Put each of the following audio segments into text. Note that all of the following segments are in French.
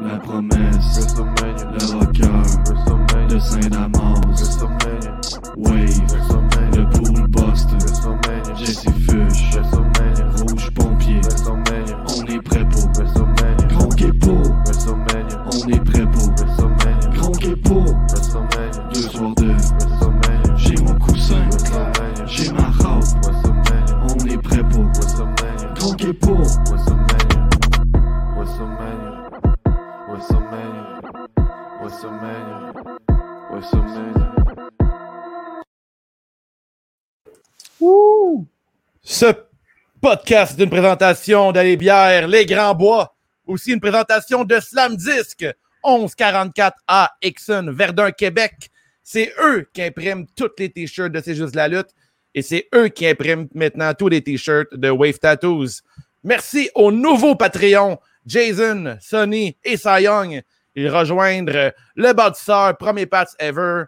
La promesse, le rocker de Saint-Damas, Wave, le Pool Buster, Jesse Rouge Pompier, on est prêt pour Grand Kepo, on est prêt pour Grand Kepo, deux podcast est une présentation d'Aller Bière, Les Grands Bois. Aussi une présentation de Slam Disc, 1144 A Exxon, Verdun, Québec. C'est eux qui impriment toutes les t-shirts de C'est juste la lutte. Et c'est eux qui impriment maintenant tous les t-shirts de Wave Tattoos. Merci aux nouveaux Patreons, Jason, Sonny et Cy Young. Ils rejoindrent le bâtisseur, premier patch ever,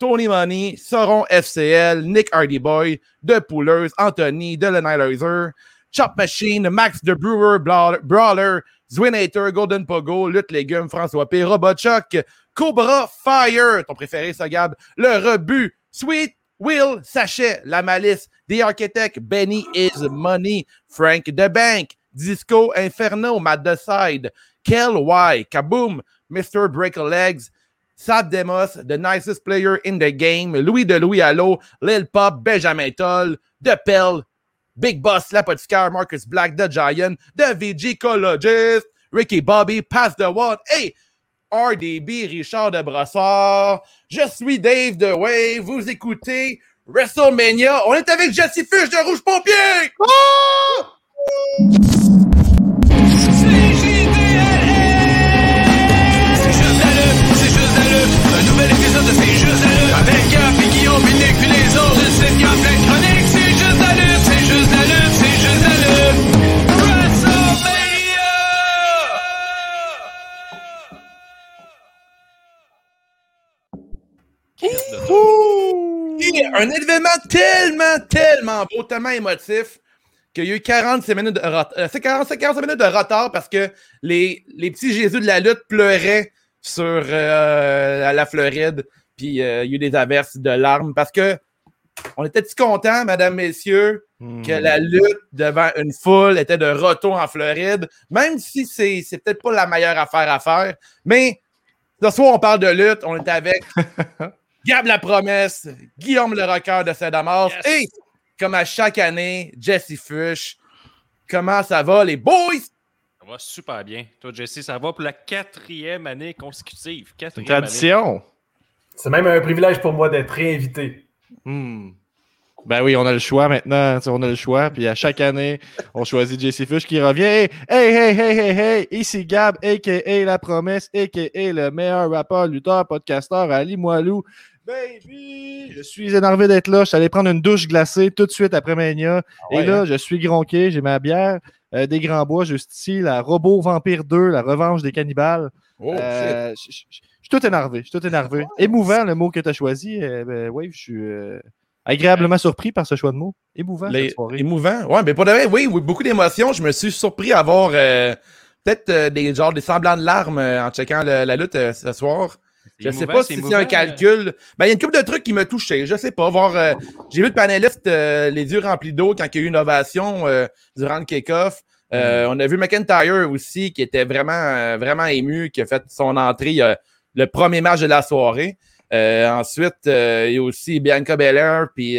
Tony Money, Sauron FCL, Nick Hardyboy, The Poolers, Anthony, The Lenilizer, Chop Machine, Max The Brewer, Brawler, Zwinator, Golden Pogo, Lutte Légumes, François P, Robotchuck, Cobra Fire, ton préféré, ça, Gab, Le Rebut, Sweet Will Sachet, La Malice, The Architect, Benny Is Money, Frank The Bank, Disco Inferno, Matt The Side, Kel Y, Kaboom, Mr. Break Legs, Sad Demos, The Nicest Player in the Game, Louis de Louis Allo, Lil Pop, Benjamin Toll, The Pell, Big Boss, L'Apothicaire, Marcus Black, The Giant, The VG Ricky Bobby, Pass the One, hey, RDB, Richard de Brossard, je suis Dave de Wave, vous écoutez WrestleMania, on est avec Jesse de Rouge Pompier! Oh! Un événement tellement, tellement beau, tellement émotif qu'il y a eu 45 minutes de retard. Euh, c'est 45, 45 minutes de retard parce que les, les petits Jésus de la lutte pleuraient sur euh, la Floride. Puis euh, il y a eu des averses de larmes parce que on était si contents, mesdames, messieurs, que la hmm. lutte devant une foule était de retour en Floride, même si c'est, c'est peut-être pas la meilleure affaire à faire. Mais ce soir, on parle de lutte. On est avec Gab la promesse, Guillaume le rocker de Saint-Damas et, comme à chaque année, Jesse Fush. Comment ça va, les boys? va super bien. Toi, Jesse, ça va pour la quatrième année consécutive. Quatrième tradition. C'est même un privilège pour moi d'être réinvité. Hmm. Ben oui, on a le choix maintenant. On a le choix. Puis à chaque année, on choisit Jesse Fush qui revient. Hey, hey, hey, hey, hey, hey. Ici Gab, a.k.a. La Promesse, a.k.a. le meilleur rappeur, lutteur, podcasteur, Ali Moilou. Baby! Je suis énervé d'être là. Je suis allé prendre une douche glacée tout de suite après Mania. Ah Et là, hein? je suis gronqué. J'ai ma bière. Euh, des Grands Bois, juste ici, la Robot Vampire 2, la revanche des cannibales. Oh, euh, je suis tout énervé, je suis tout énervé. Émouvant le mot que tu as choisi. Euh, ben, oui, je suis agréablement surpris par ce choix de mot. Émouvant cette soirée. Émouvant, ouais, mais pour de vrai, oui, beaucoup d'émotions. Je me suis surpris à avoir peut-être des genre des semblants de larmes en checkant la lutte ce soir. Je ne sais pas si c'est un calcul. Ben, il y a une couple de trucs qui me touchaient. Je sais pas. Voir, euh, j'ai vu le panéliste euh, les yeux remplis d'eau quand il y a eu une ovation euh, durant le kick-off. Mm. On a vu McIntyre aussi qui était vraiment, vraiment ému, qui a fait son entrée le premier match de la soirée. Ensuite, il y a aussi Bianca Belair puis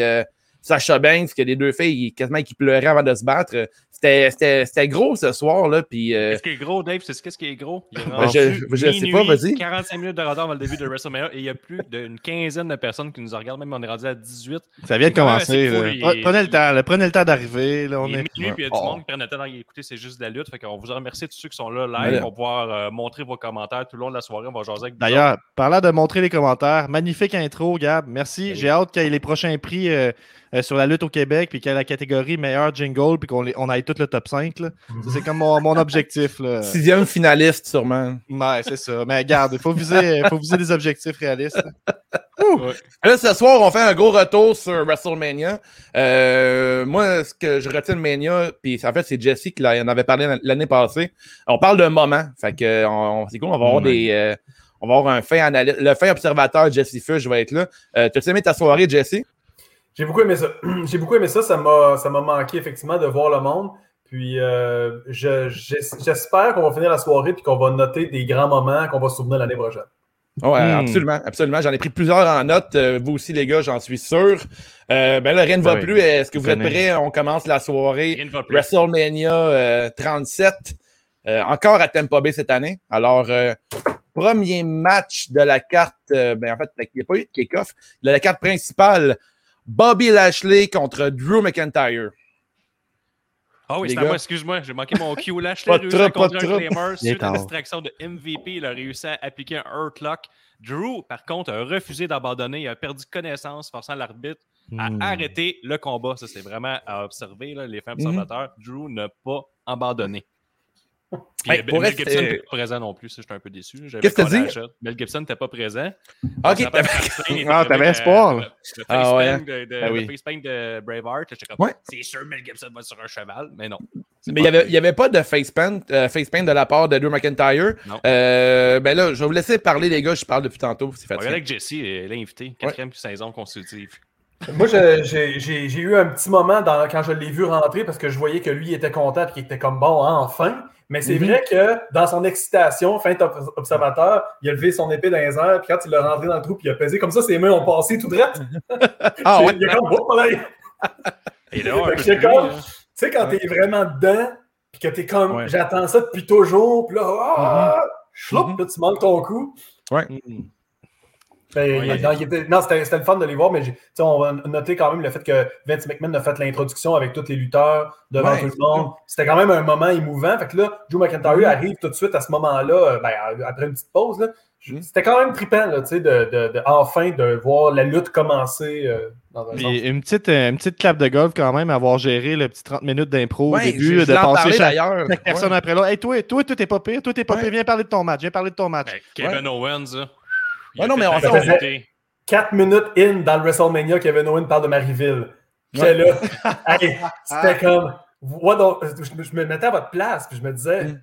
Sacha Banks, qui a des deux filles quasiment qui pleuraient avant de se battre. C'était gros ce soir. là. Puis, euh, Qu'est-ce qui est gros, Dave? C'est qu'est-ce qui est gros? Il ben, je ne sais pas, vas-y. 45 minutes de retard avant le début de WrestleMania et il y a plus d'une quinzaine de personnes qui nous regardent. Même on est rendu à 18. Ça vient de commencer. Prenez le temps. Prenez le temps d'arriver. Là, on est, minuit, puis il y a du monde qui prend le temps d'écouter. C'est juste de la lutte. Fait on vous remercie tous ceux qui sont là live. On va pouvoir euh, montrer vos commentaires tout le long de la soirée. On va jaser avec D'ailleurs, parlant de montrer les commentaires, magnifique intro, Gab. Merci. J'ai hâte qu'il y ait les prochains prix. Euh, sur la lutte au Québec, puis qu'il y ait la catégorie meilleur jingle, puis qu'on on aille tout le top 5. là. Ça, C'est comme mon, mon objectif. Là. Sixième finaliste, sûrement. Ouais, c'est ça. Mais regarde, il faut viser, faut viser des objectifs réalistes. Là, ce soir, on fait un gros retour sur WrestleMania. Euh, moi, ce que je retiens de Mania, puis en fait, c'est Jesse qui en avait parlé l'année passée. On parle d'un moment. Fait que on- c'est cool, on va avoir des. euh, on va avoir un fin analyste. Le fin observateur, Jesse Fush, va être là. Euh, T'as-tu aimé ta soirée, Jesse? J'ai beaucoup aimé ça. J'ai beaucoup aimé ça. Ça m'a, ça m'a manqué effectivement de voir le monde. Puis euh, je- j'es- j'espère qu'on va finir la soirée puis qu'on va noter des grands moments qu'on va se souvenir l'année prochaine. Hmm. absolument, absolument. J'en ai pris plusieurs en note. Euh, vous aussi, les gars, j'en suis sûr. Euh, ben là, rien ne va Oui. plus. Est-ce que vous êtes prêts? On commence la soirée. Rien ne va plus. WrestleMania euh, 37. euh, encore à Tampa Bay cette année. Alors, euh, premier match de la carte. euh, ben, en fait, il n'y a pas eu de kick-off. De la carte principale. Bobby Lashley contre Drew McIntyre. Ah oui, Les c'est à moi, excuse-moi, j'ai manqué mon à pas de conduire un est suite à la distraction de MVP. Il a réussi à appliquer un Hurtlock. Drew, par contre, a refusé d'abandonner. Il a perdu connaissance, forçant l'arbitre à Hmm. arrêter le combat. Ça, c'est vraiment à observer, là, les fins Mhm. observateurs. Drew n'a pas abandonné. Puis, Hey, euh, pour Mel Gibson n'était pas présent non plus, ça, j'étais un peu déçu. J'avais Qu'est-ce que t'as dit? Mel Gibson n'était pas présent. Ok, t'avais- Ah, espoir, euh, là. Le Ah, ouais. paint de, de- Ah le oui. face paint de Braveheart. J'étais comme, Ouais. c'est sûr, Mel Gibson va sur un cheval. Mais non. Mais il n'y avait, pas de face paint, euh, face paint de la part de Drew McIntyre. Non. Euh, ben là, je vais vous laisser parler, les gars. Je parle depuis tantôt. C'est On va fatigué. regarder avec Jesse, l'invité, quatrième saison consécutive. Moi, j'ai eu un petit moment dans- quand je l'ai vu rentrer parce que je voyais que lui était content et qu'il était comme bon, hein, enfin. Mais c'est vrai que dans son excitation, fin ob- observateur, il a levé son épée dans les airs, puis quand il l'a rentré dans le trou, puis il a pesé comme ça, ses mains ont passé tout droit. Ah ouais. Il a comme, oh, là, tu comme- là. sais, quand t'es vraiment dedans, puis que t'es comme, Ouais. j'attends ça depuis toujours, puis là, ah, chloup, Mhm. là, tu manques ton coup. Hmm. Ben, Ouais, il- non, il était- non, c'était c'était le fun de les voir, mais j'ai- tu sais, on va noter quand même le fait que Vince McMahon a fait l'introduction avec tous les lutteurs devant Ouais, tout le monde. C'était quand même un moment émouvant. Fait que là, Joe McIntyre Mhm. arrive tout de suite à ce moment-là, euh, ben, après une petite pause. là. Mhm. C'était quand même trippant, là, tu sais, de, de- de- enfin de voir la lutte commencer euh, dans un une petite, euh, une petite clap de golf quand même, avoir géré le petit 30 minutes d'impro au début, je- je de passer chaque, personne Ouais. après l'autre. Hey, toi, toi, toi, t'es pas pire, toi, t'es pas Ouais. pire, viens parler de ton match, viens parler de ton match. Ben, Kevin Owens, là. Ouais, non, fait mais on- vérité. Quatre minutes in dans le WrestleMania, Kevin Owens parle de Maryville. J'étais là. Hey, C'était comme. Je, je me mettais à votre place, puis je me disais. Mm.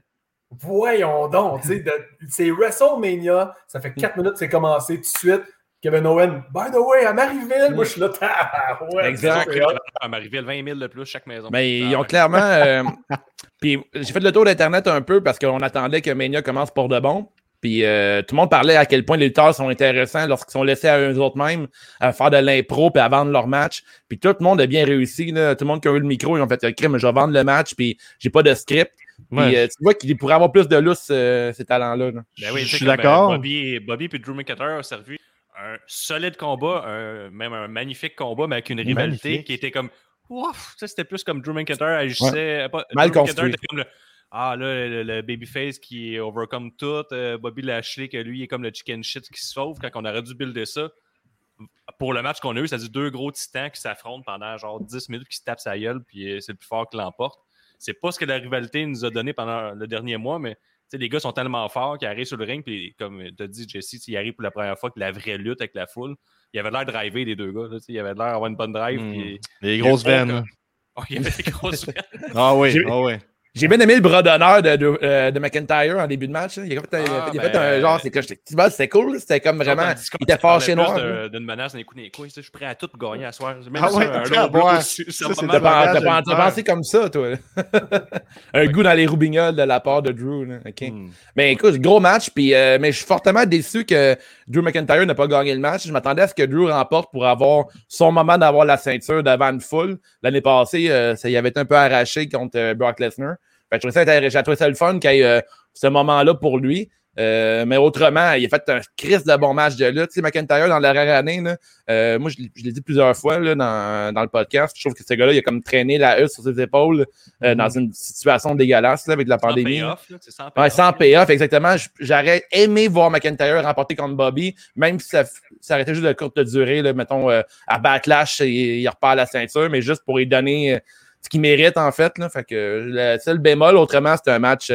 Voyons donc, tu sais, de- c'est WrestleMania, ça fait quatre minutes que c'est commencé tout de suite. Kevin Owen, by the way, à Maryville, moi je suis là, ouais, Exact. c'est hot. À Marieville, 20 000 de plus chaque maison. Mais Ah, ils ont clairement. euh, puis j'ai fait le tour d'Internet un peu parce qu'on attendait que Mania commence pour de bon. Puis euh, tout le monde parlait à quel point les lutteurs sont intéressants lorsqu'ils sont laissés à eux autres mêmes à faire de l'impro puis à vendre leur match. Puis tout le monde a bien réussi. Là. Tout le monde qui a eu le micro, ils ont fait crime, je vais vendre le match, puis j'ai pas de script. Puis Ouais. euh, tu vois qu'il pourrait avoir plus de lousse, euh, ces talents-là. là. Ben oui, Je suis d'accord. Bobby, Bobby et Drew McIntyre ont servi un solide combat, un- même un magnifique combat, mais avec une rivalité Magnifique. qui était comme. Ouf, ça c'était plus comme Drew McIntyre agissait. pas- Mal Drew McIntyre construit. était comme le. Ah là, le, le babyface qui overcome tout. euh, Bobby Lashley, que lui est comme le chicken shit qui se sauve quand on aurait dû builder ça. Pour le match qu'on a eu, ça dit deux gros titans qui s'affrontent pendant genre 10 minutes, qui se tapent sa gueule, puis euh, c'est le plus fort qui l'emporte. C'est pas ce que la rivalité nous a donné pendant le dernier mois, mais tu sais, les gars sont tellement forts qu'ils arrivent sur le ring, puis comme tu as dit, Jesse, ils arrivent pour la première fois que la vraie lutte avec la foule. Il avait l'air de driver les deux gars. Là, tu sais, il avait l'air d'avoir une bonne drive. Puis- Les grosses il y a veines. Oh, il avait des grosses veines. Ah oui, ah oui. J'ai bien aimé le bras d'honneur de, de, euh, de McIntyre en début de match. là. Il a fait, un- Ah, il a fait ben, un genre, c'est que c'était cool. C'était comme vraiment. Il était fâché plus noir. D'une menace dans les coups des couilles. Je suis prêt à tout gagner à soir. Même Ah ouais, T'as pensé comme ça, toi. un goût dans les roubignoles de la part de Drew. là. OK. Hmm. Mais écoute, gros match, puis, euh, mais je suis fortement déçu que Drew McIntyre n'a pas gagné le match. Je m'attendais à ce que Drew remporte pour avoir son moment d'avoir la ceinture devant une foule. L'année passée, euh, ça y avait un peu arraché contre euh, Brock Lesnar. Je trouvais ça ça le fun qu'il y ait euh, ce moment-là pour lui. Euh, mais autrement, il a fait un crise de bon match de lutte. Tu sais, McIntyre, dans la rare année, là, euh, moi, je, l'ai- je l'ai dit plusieurs fois là, dans, dans le podcast. Je trouve que ce gars-là, il a comme traîné la husse sur ses épaules euh, dans une situation dégueulasse là, avec la Sans pandémie. payoff, là, c'est sans Ouais, payoff. sans payoff, exactement. J'aurais aimé voir McIntyre remporter contre Bobby, même si ça, ça été juste de courte durée, là, mettons, à Backlash, il, il repart la ceinture, mais juste pour lui donner ce qu'il mérite, en fait. Là. Fait que le seul bémol, autrement, c'était un match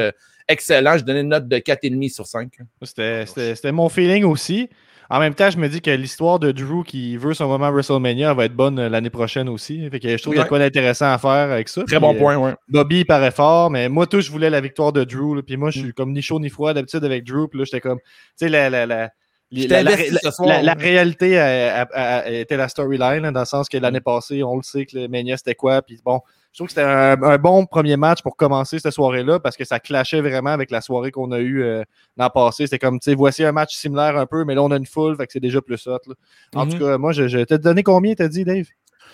excellent. Je donnais une note de 4,5 sur 5. C'était- mon feeling aussi. En même temps, je me dis que l'histoire de Drew qui veut son moment WrestleMania va être bonne euh, l'année prochaine aussi. Fait que je trouve qu'il y a quoi d'intéressant à faire avec ça. Très Puis, bon euh, point, ouais. Bobby il paraît fort, mais moi, tout, je voulais la victoire de Drew. là. Puis moi, je suis comme ni chaud ni froid d'habitude avec Drew. Puis là, j'étais comme, tu sais, la, la, la, la, réalité a- a- a- était la storyline, dans le sens que l'année passée, on le sait que le Mania, c'était quoi. Puis bon, je trouve que c'était un, un bon premier match pour commencer cette soirée-là parce que ça clashait vraiment avec la soirée qu'on a eue euh, l'an passé. C'était comme, tu sais, voici un match similaire un peu, mais là, on a une foule, fait que c'est déjà plus hot. là. En Mhm. tout cas, moi, je, je t'ai donné combien, t'as dit, Dave?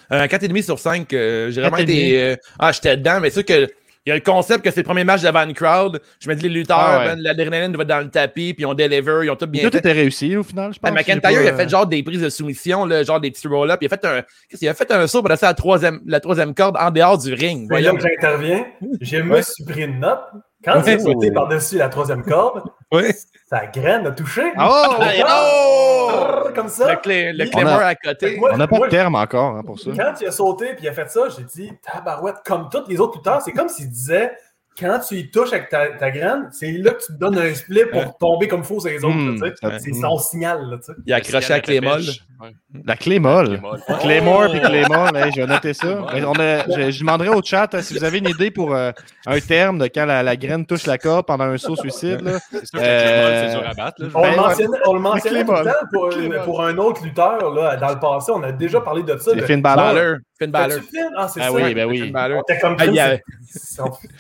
Un 4,5 sur 5. euh, j'ai vraiment 4,5. été. euh, ah, j'étais dedans, mais c'est sûr que. Il y a le concept que c'est le premier match devant une crowd. Je me dis, les lutteurs, Ah ouais. ben, l'adrénaline va dans le tapis, puis on deliver, ils ont tout bien Tout fait. était réussi au final, je pense. Ben, McIntyre, pas, il a fait genre des prises de soumission, là, genre des petits roll-up. Il a fait un, qu'est-ce qu'il a fait un saut pour passer à la troisième, la troisième corde en dehors du ring. Là Voyons. que j'interviens, je me suis pris une note. Quand Ouais. tu as sauté par-dessus la troisième corde, Ouais. sa graine a touché. Oh! Oh! Comme ça. Le, clé, le On clémeur a- à côté. Moi, On n'a pas moi, de terme encore hein, pour ça. Quand il a sauté puis il a fait ça, j'ai dit tabarouette, comme tous les autres lutteurs, c'est comme s'il disait quand tu y touches avec ta, ta graine, c'est là que tu te donnes un split pour tomber comme faux sur les autres. Hmm, c'est son signal. Là. Il a accroché à clé molle. Ouais. La clé molle. molle. Claymore Oh! puis Claymore, hey, je vais noter ça. Mais on a- je, je demanderai au chat hein, si vous avez une idée pour euh, un terme de quand la, la graine touche la corde pendant un saut suicide. C'est sûr que la clé molle, c'est Euh, dur à battre. là. On Ben, le mentionnait, on le mentionnait tout le Clémol. temps pour, Clémol. pour un autre lutteur là, dans le passé. On a déjà parlé de ça. C'est de- Finn Balor. Finn Balor. Ah, c'est Ah ça. oui, ben oui. Finn Balor. On était comme Ah, a-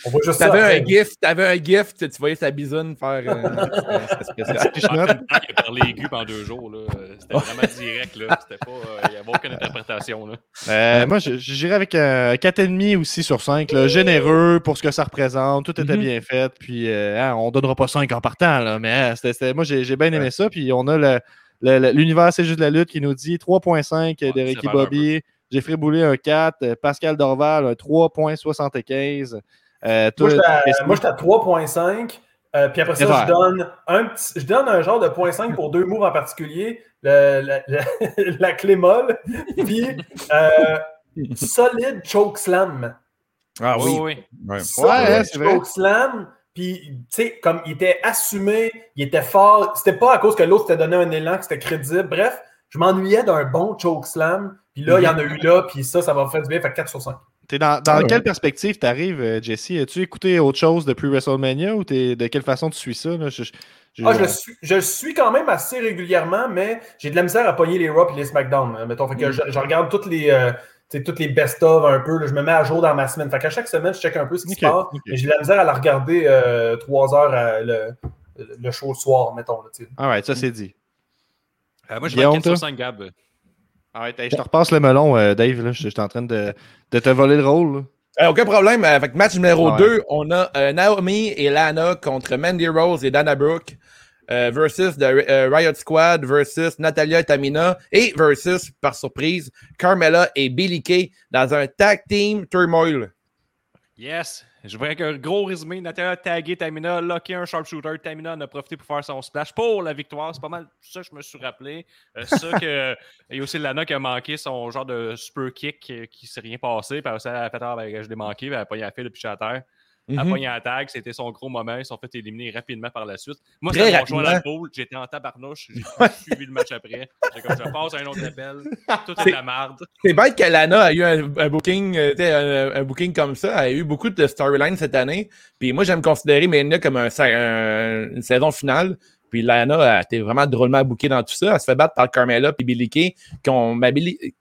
on voit juste ça. T'avais un gift, t'avais un gift, tu voyais sa bisoune faire. il a parlé aigu pendant deux jours. là. C'était vraiment direct. là. C'était pas. euh, Il n'y avait aucune interprétation. Là. Euh, moi, dirais avec un 4,5 aussi sur 5. là. Généreux pour ce que ça représente. Tout était Mhm. bien fait. Puis, euh, hein, on donnera pas 5 en partant. Là, mais hein, moi, j'ai bien aimé ça. Puis, on a l'univers, c'est juste de la lutte qui nous dit 3,5 de Ouais, Ricky c'est valeur Bobby. Jeffrey Boulay, un 4. euh, Pascal Dorval, un 3,75. Euh, toi, Moi, j'étais à- qu'est-ce que- moi, j'étais à 3.5. euh, puis après ça, je donne, un petit, je donne un genre de 0.5 pour deux moves en particulier. Le- la, la- la clé molle. Puis euh, solide choke slam. Ah oui, oui. Ouais. Solide Ouais, c'est vrai. choke slam. Puis, tu sais, comme il était assumé, il était fort. C'était pas à cause que l'autre s'était donné un élan, que c'était crédible. Bref, je m'ennuyais d'un bon choke slam. Puis là, il y en a eu là. Puis ça, ça m'a fait du bien. Fait 4 sur 5. T'es dans, dans Ah ouais. quelle perspective t'arrives, euh, Jesse? As-tu écouté autre chose depuis WrestleMania ou t'es- de quelle façon tu suis ça? là? Je, je- je- Ah, je, le suis, je le suis quand même assez régulièrement, mais j'ai de la misère à pogner les Raw et les SmackDown. euh, Mettons, fait que je, je regarde toutes les, euh, toutes les best-of un peu. là, je me mets à jour dans ma semaine. Fait qu'à chaque semaine, je check un peu ce qui Ok, se passe. Mais j'ai de la misère à la regarder euh, trois heures à le, le show le soir, mettons. Là, sais. Alright, ça c'est dit. Euh, moi, je vais 4 sur toi? 5 Gab. Hey, je te repasse le melon, euh, Dave. Là. Je, je suis en train de, de te voler le rôle. Euh, aucun problème. Avec match numéro Ah ouais. 2, on a euh, Naomi et Lana contre Mandy Rose et Dana Brooke euh, versus the, euh, Riot Squad versus Natalia et Tamina et versus, par surprise, Carmella et Billy Kay dans un tag team turmoil. Yes! Je vois avec un gros résumé. Natalia a tagué Tamina, locké un sharpshooter. Tamina en a profité pour faire son splash pour la victoire. C'est pas mal ça je me suis rappelé. Euh, ça que. Il y a aussi Lana qui a manqué son genre de super kick euh, qui s'est rien passé. Puis elle a fait Ah, ben, je l'ai manqué. Puis elle a pogné la file depuis à terre. Elle a Mhm. pogné la tag. C'était son gros moment. Ils sont fait éliminer rapidement par la suite. Moi, Très c'était mon choix dans le rapidement. pool. J'étais en tabarnouche. J'ai suivi le match après. Comme je passe à un autre appel. Tout est de la merde. C'est bête que Lana a eu un, un booking, euh, un, un booking comme ça. Elle a eu beaucoup de storylines cette année. Puis moi, j'aime considérer Mania comme un, un- une saison finale. Puis Lana a été vraiment drôlement bookée dans tout ça. Elle se fait battre par Carmella puis Billy Kay.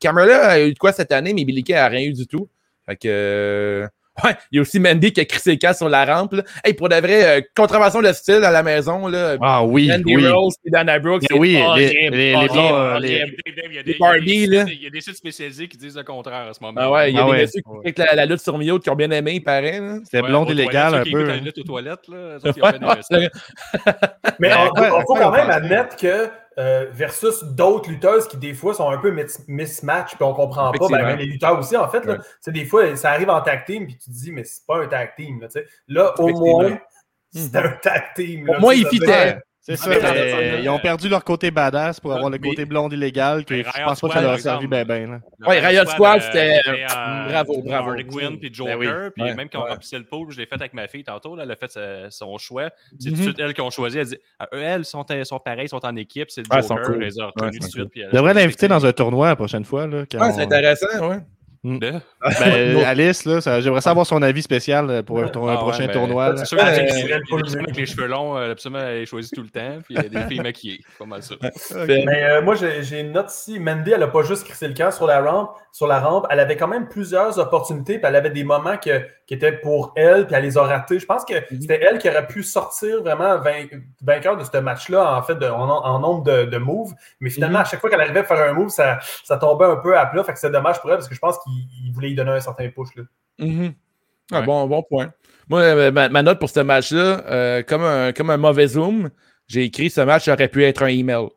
Carmella a eu de quoi cette année, mais Billy Kay a rien eu du tout. Fait que... Ouais, il y a aussi Mandy qui a crié ses casses sur la rampe. Là. Hey, pour de vrai, euh, contravention de style à la maison, là. Ah oui, Mandy oui. Rose et Dana c'est oui, les- il y a des- Les il y a Barbie, des là. sites- Il y a des sites spécialisés qui disent le contraire à ce moment. Ah ouais, il y a Ah des ouais. messieurs qui avec la, la lutte sur Mio qui ont bien aimé, il paraît. C'était Ouais, blonde illégale un peu. hein. lutte aux toilettes, là. Mais faut quoi quand on même admettre que euh, versus d'autres lutteuses qui des fois sont un peu mis- mismatch puis on comprend pas, ben, les lutteurs aussi en fait. Là, Ouais. Des fois, ça arrive en tag team puis tu te dis mais c'est pas un tag team. Là, là au moins, c'est un tag team. là, Au moins, il fitait. C'est ça, mais- mais ils ont perdu leur côté badass pour avoir le Mais- côté blonde illégal que je pense pas que ça leur a servi exemple, ben ben. là. Ouais, Riot Squad, euh, c'était- avait, euh, bravo, bravo. Harley Quinn puis Joker. Ben oui. Puis Ouais, même quand on ouais. remplissait le pool, je l'ai fait avec ma fille tantôt. Là, elle a fait son choix. C'est Mhm. tout de suite elles qui ont choisi. Elle dit ah, eux, elles sont, sont pareilles, sont en équipe. C'est le sont Joker. Elle Ouais, reconnus elles tout de sont suite. elle- Je devrais l'inviter dans un tournoi la prochaine fois. Là, on- c'est intéressant, ouais. De- Ben, Alice, là, ça- j'aimerais savoir son avis spécial pour un, tour- un prochain ouais, ben, tournoi. C'est sûr Euh, avec les cheveux longs, euh, absolument, elle les choisit tout le temps. Puis il y a des filles maquillées. Pas mal ça. Mais euh, moi, j'ai j'ai une note ici. Mandy, elle n'a pas juste crissé le camp sur la rampe. Sur la rampe, elle avait quand même plusieurs opportunités. Puis elle avait des moments que- qui étaient pour elle, puis elle les a ratés. Je pense que Mhm. c'était elle qui aurait pu sortir vraiment vain- vainqueur de ce match-là, en fait, de- en, en nombre de, de moves. Mais finalement, Mhm. à chaque fois qu'elle arrivait à faire un move, ça, ça tombait un peu à plat. Fait que c'est dommage pour elle parce que je pense qu'il il voulait lui donner un certain push. Là. Mhm. Ah, Ouais. bon, bon point. Moi, euh, ma, ma note pour ce match-là, euh, comme, un, comme un mauvais zoom, j'ai écrit ce match aurait pu être un email.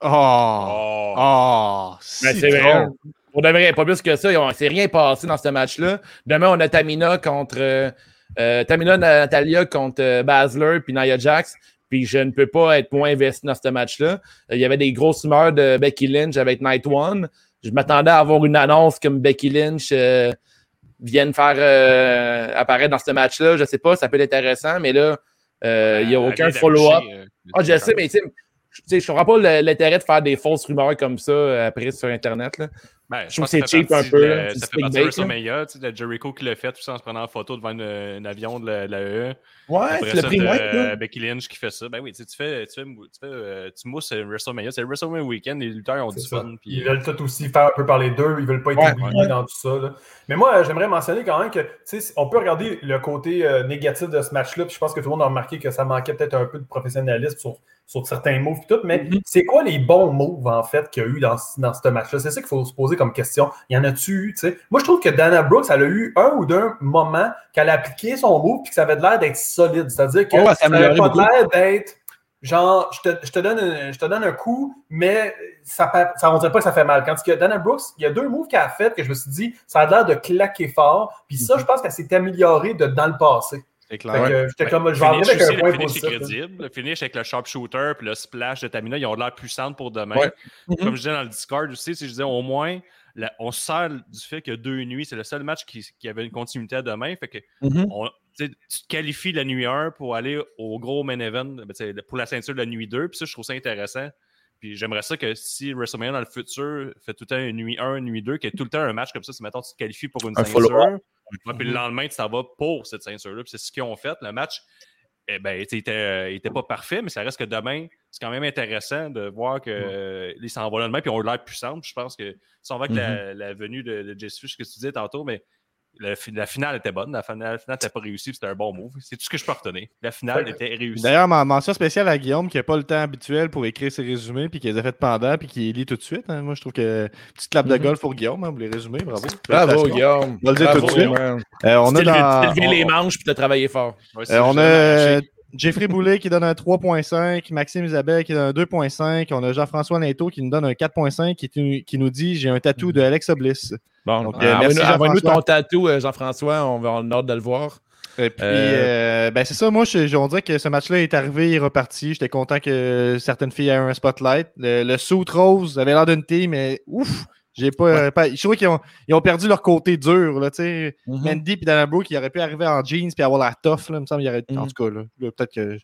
Oh! Oh. Oh! Mais c'est vrai. On devrait pas plus que ça. On s'est rien passé dans ce match-là. Demain, on a Tamina contre euh, euh, Tamina Natalia contre euh, Basler puis Nia Jax. Puis je ne peux pas être moins investi dans ce match-là. Il y avait des grosses humeurs de Becky Lynch avec Night One. Je m'attendais à avoir une annonce comme Becky Lynch euh, vienne faire euh, apparaître dans ce match-là. Je sais pas, ça peut être intéressant, mais là, il n'y a aucun follow-up. Ah, je sais, mais tu sais, je comprends pas l'intérêt de faire des fausses rumeurs comme ça après sur Internet. Là. Ben, Je trouve pense que c'est cheap un peu, de- là, du Ça fait partie de. WrestleMania, tu sais, de Jericho qui l'a fait, tout ça en se prenant en photo devant une- un avion de la, de la E. Ouais, Après tu l'as pris euh, Becky Lynch qui fait ça. Ben oui, tu sais, tu fais, tu fais, tu fais, euh, tu mousses euh, WrestleMania. C'est le WrestleMania Weekend, les lutteurs ont du ça. fun. puis, Ils veulent tout aussi faire un peu par les deux. Ils veulent pas être Ouais, oubliés ouais. dans tout ça. là. Mais moi, euh, j'aimerais mentionner quand même que tu sais, on peut regarder le côté euh, négatif de ce match-là. Puis je pense que tout le monde a remarqué que ça manquait peut-être un peu de professionnalisme sur, sur certains moves et tout. Mais Mhm. c'est quoi les bons moves en fait qu'il y a eu dans, dans ce match-là? C'est ça qu'il faut se poser comme question. Il y en a-tu eu? tu sais? Moi, je trouve que Dana Brooks, elle a eu un ou deux moments qu'elle a appliqué son move puis que ça avait l'air d'être solide. C'est-à-dire que Oh, ça n'avait pas l'air d'être genre, je te, je te donne un, je te donne un coup, mais ça, ça, on dirait pas que ça fait mal. Quand a Dana Brooks, il y a deux moves qu'elle a fait que je me suis dit, ça a l'air de claquer fort. Puis ça, je pense qu'elle s'est améliorée de, dans le passé. C'est clair. que j'étais comme, je le vais avec aussi, un point le finish est positif. crédible. Le finish avec le sharpshooter puis le splash de Tamina, ils ont l'air puissantes pour demain. Ouais. Mhm. Comme je disais dans le Discord aussi, si je disais au moins, la- on se sert du fait qu'il y a deux nuits. C'est le seul match qui, qui avait une continuité à demain. Fait que Mhm. on- tu te qualifies la nuit 1 pour aller au gros main event, ben, pour la ceinture de la nuit 2. Puis ça, je trouve ça intéressant. Puis j'aimerais ça que si WrestleMania dans le futur fait tout le temps une nuit 1, une nuit 2, qu'il y ait tout le temps un match comme ça, si maintenant tu te qualifies pour une Un ceinture. puis le lendemain, tu t'en vas pour cette ceinture-là. Puis c'est ce qu'ils ont fait. Le match, eh ben, il était, euh, il était pas parfait, mais ça reste que demain, c'est quand même intéressant de voir que euh, ils s'en vont là demain, puis ils ont l'air puissants. Puis Je pense que on voit que la, la venue de, de Jess Fish, que tu disais tantôt, mais la, la finale était bonne. La finale, la finale n'était pas réussie, puis c'était un bon move. C'est tout ce que je peux retenir. La finale était réussie. D'ailleurs, ma mention spéciale à Guillaume qui n'a pas le temps habituel pour écrire ses résumés puis qui les a fait pendant puis qui les lit tout de suite. hein. Moi, je trouve que petite clap de Mhm. golf pour Guillaume hein, pour les résumés. Bravo. Bravo. Guillaume. On va le dire Bravo, tout de suite. Euh, on Tu a levé- dans- tu t'es levé on- les manches puis t'as travaillé fort. Ouais, Euh, on a euh, Jeffrey Boulet qui donne un 3.5, Maxime Isabelle qui donne un 2.5, on a Jean-François Naito qui nous donne un 4.5 qui, qui nous dit j'ai un tatou de Alexa Bliss. Bon, Donc, euh, merci, envoie-nous envoie-nous ton tatou, euh, Jean-François. On va a hâte de le voir. Et puis, Euh, euh, ben c'est ça, moi, je, je- on dirait que ce match-là est arrivé, il est reparti. J'étais content que certaines filles aient un spotlight. Le, le suit rose avait l'air d'une team, mais ouf, j'ai pas, euh, pas- Je trouve qu'ils ont, ils ont perdu leur côté dur, là, tu sais. Mhm. Mandy et Dana Brooke, ils auraient pu arriver en jeans puis avoir l'air tough, là, il me semble. il En Mhm. tout cas, là, là, peut-être que.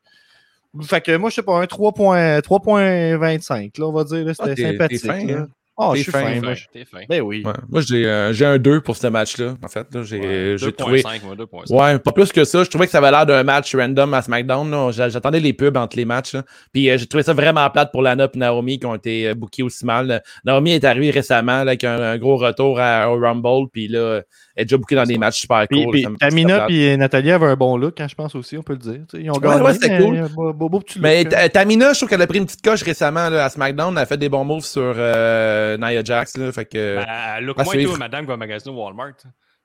Fait que moi, je sais pas, un 3.25, 3.25, là, on va dire. C'était Ah, sympathique. t'es fin, là. hein? Ah, T'es je suis fin, fin. Ben oui. Ouais. Moi, j'ai euh, j'ai un 2 pour ce match-là. En fait, là, j'ai Ouais, j'ai trouvé. 2.5, moi, 2.5. Ouais, pas plus que ça. Je trouvais que ça avait l'air d'un match random à SmackDown. J'attendais les pubs entre les matchs. là. Puis euh, j'ai trouvé ça vraiment plate pour Lana et Naomi qui ont été euh, bookés aussi mal. Naomi est arrivée récemment là, avec un, un gros retour à, au Rumble. Puis là, est déjà bookée dans des matchs super Puis, cool. puis Tamina et Nathalie avaient un bon look, hein, je pense aussi, on peut le dire. Ils ont Ouais, gagné, ouais, c'était mais cool. un beau, beau, beau petit look. Mais hein. Ta- Tamina, je trouve qu'elle a pris une petite coche récemment là, à SmackDown. Elle a fait des bons moves sur euh, Nia Jax. Là, fait que, Ben, look, à moi et suivre. tout, madame qui va magasiner au Walmart.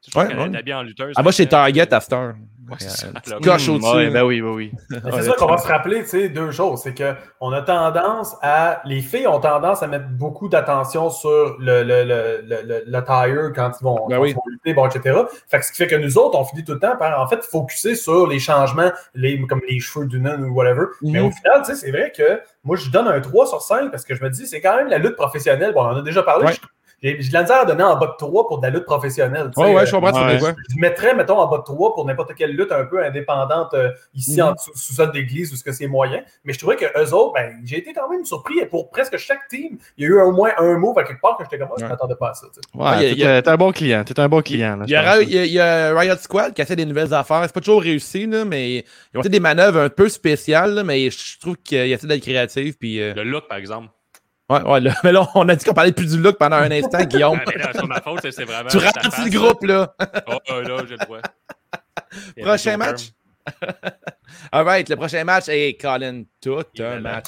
Je trouve Ouais, qu'elle ouais. est habillée en lutteuse. Ah, moi, chez. Target à cette heure. Ouais, c'est ça, là. petite coche au-dessus. ben oui, oui, oui. C'est ça qu'on va se rappeler, tu sais, deux choses. C'est qu'on a tendance à. Les filles ont tendance à mettre beaucoup d'attention sur le, le, le, le, le- l'attire quand ils vont, Ben quand oui. ils vont lutter, bon, etc. Fait que ce qui fait que nous autres, on finit tout le temps par, en fait, focuser sur les changements, les, comme les cheveux du nain ou whatever. Mais Mhm. au final, tu sais, c'est vrai que moi, je donne un 3 sur 5 parce que je me dis, c'est quand même la lutte professionnelle. Bon, on en a déjà parlé. Ouais. Je- J'ai j'ai de la misère à donner en bas de 3 pour de la lutte professionnelle. sais. Ouais, ouais, Euh, je comprends Ouais. je mettrais, mettons, en bas de 3 pour n'importe quelle lutte un peu indépendante euh, ici en dessous- sous-sol d'église ou ce que c'est moyen. Mais je trouvais que eux autres, ben, j'ai été quand même surpris. Et pour presque chaque team, il y a eu au moins un mot à quelque part que j'étais comme, moi, je m'attendais pas à ça. Ouais, y a- t'es- y a- un bon client. T'es un bon client. là, Il y, a, pense. il y a- il y a Riot Squad qui essaie des nouvelles affaires. C'est pas toujours réussi, là, mais ils ont fait des manœuvres un peu spéciales, là, mais je trouve qu'ils essaient d'être créatifs. Puis, euh, Le look, par exemple. Ouais, ouais, là, mais là, on a dit qu'on parlait plus du look pendant un instant, Guillaume. Ah, c'est pas ma faute, c'est- vraiment. tu ralentis le groupe, là. Oh, oh, là, j'ai le droit. Prochain match? Alright, le prochain match est Colin, tout Il un match.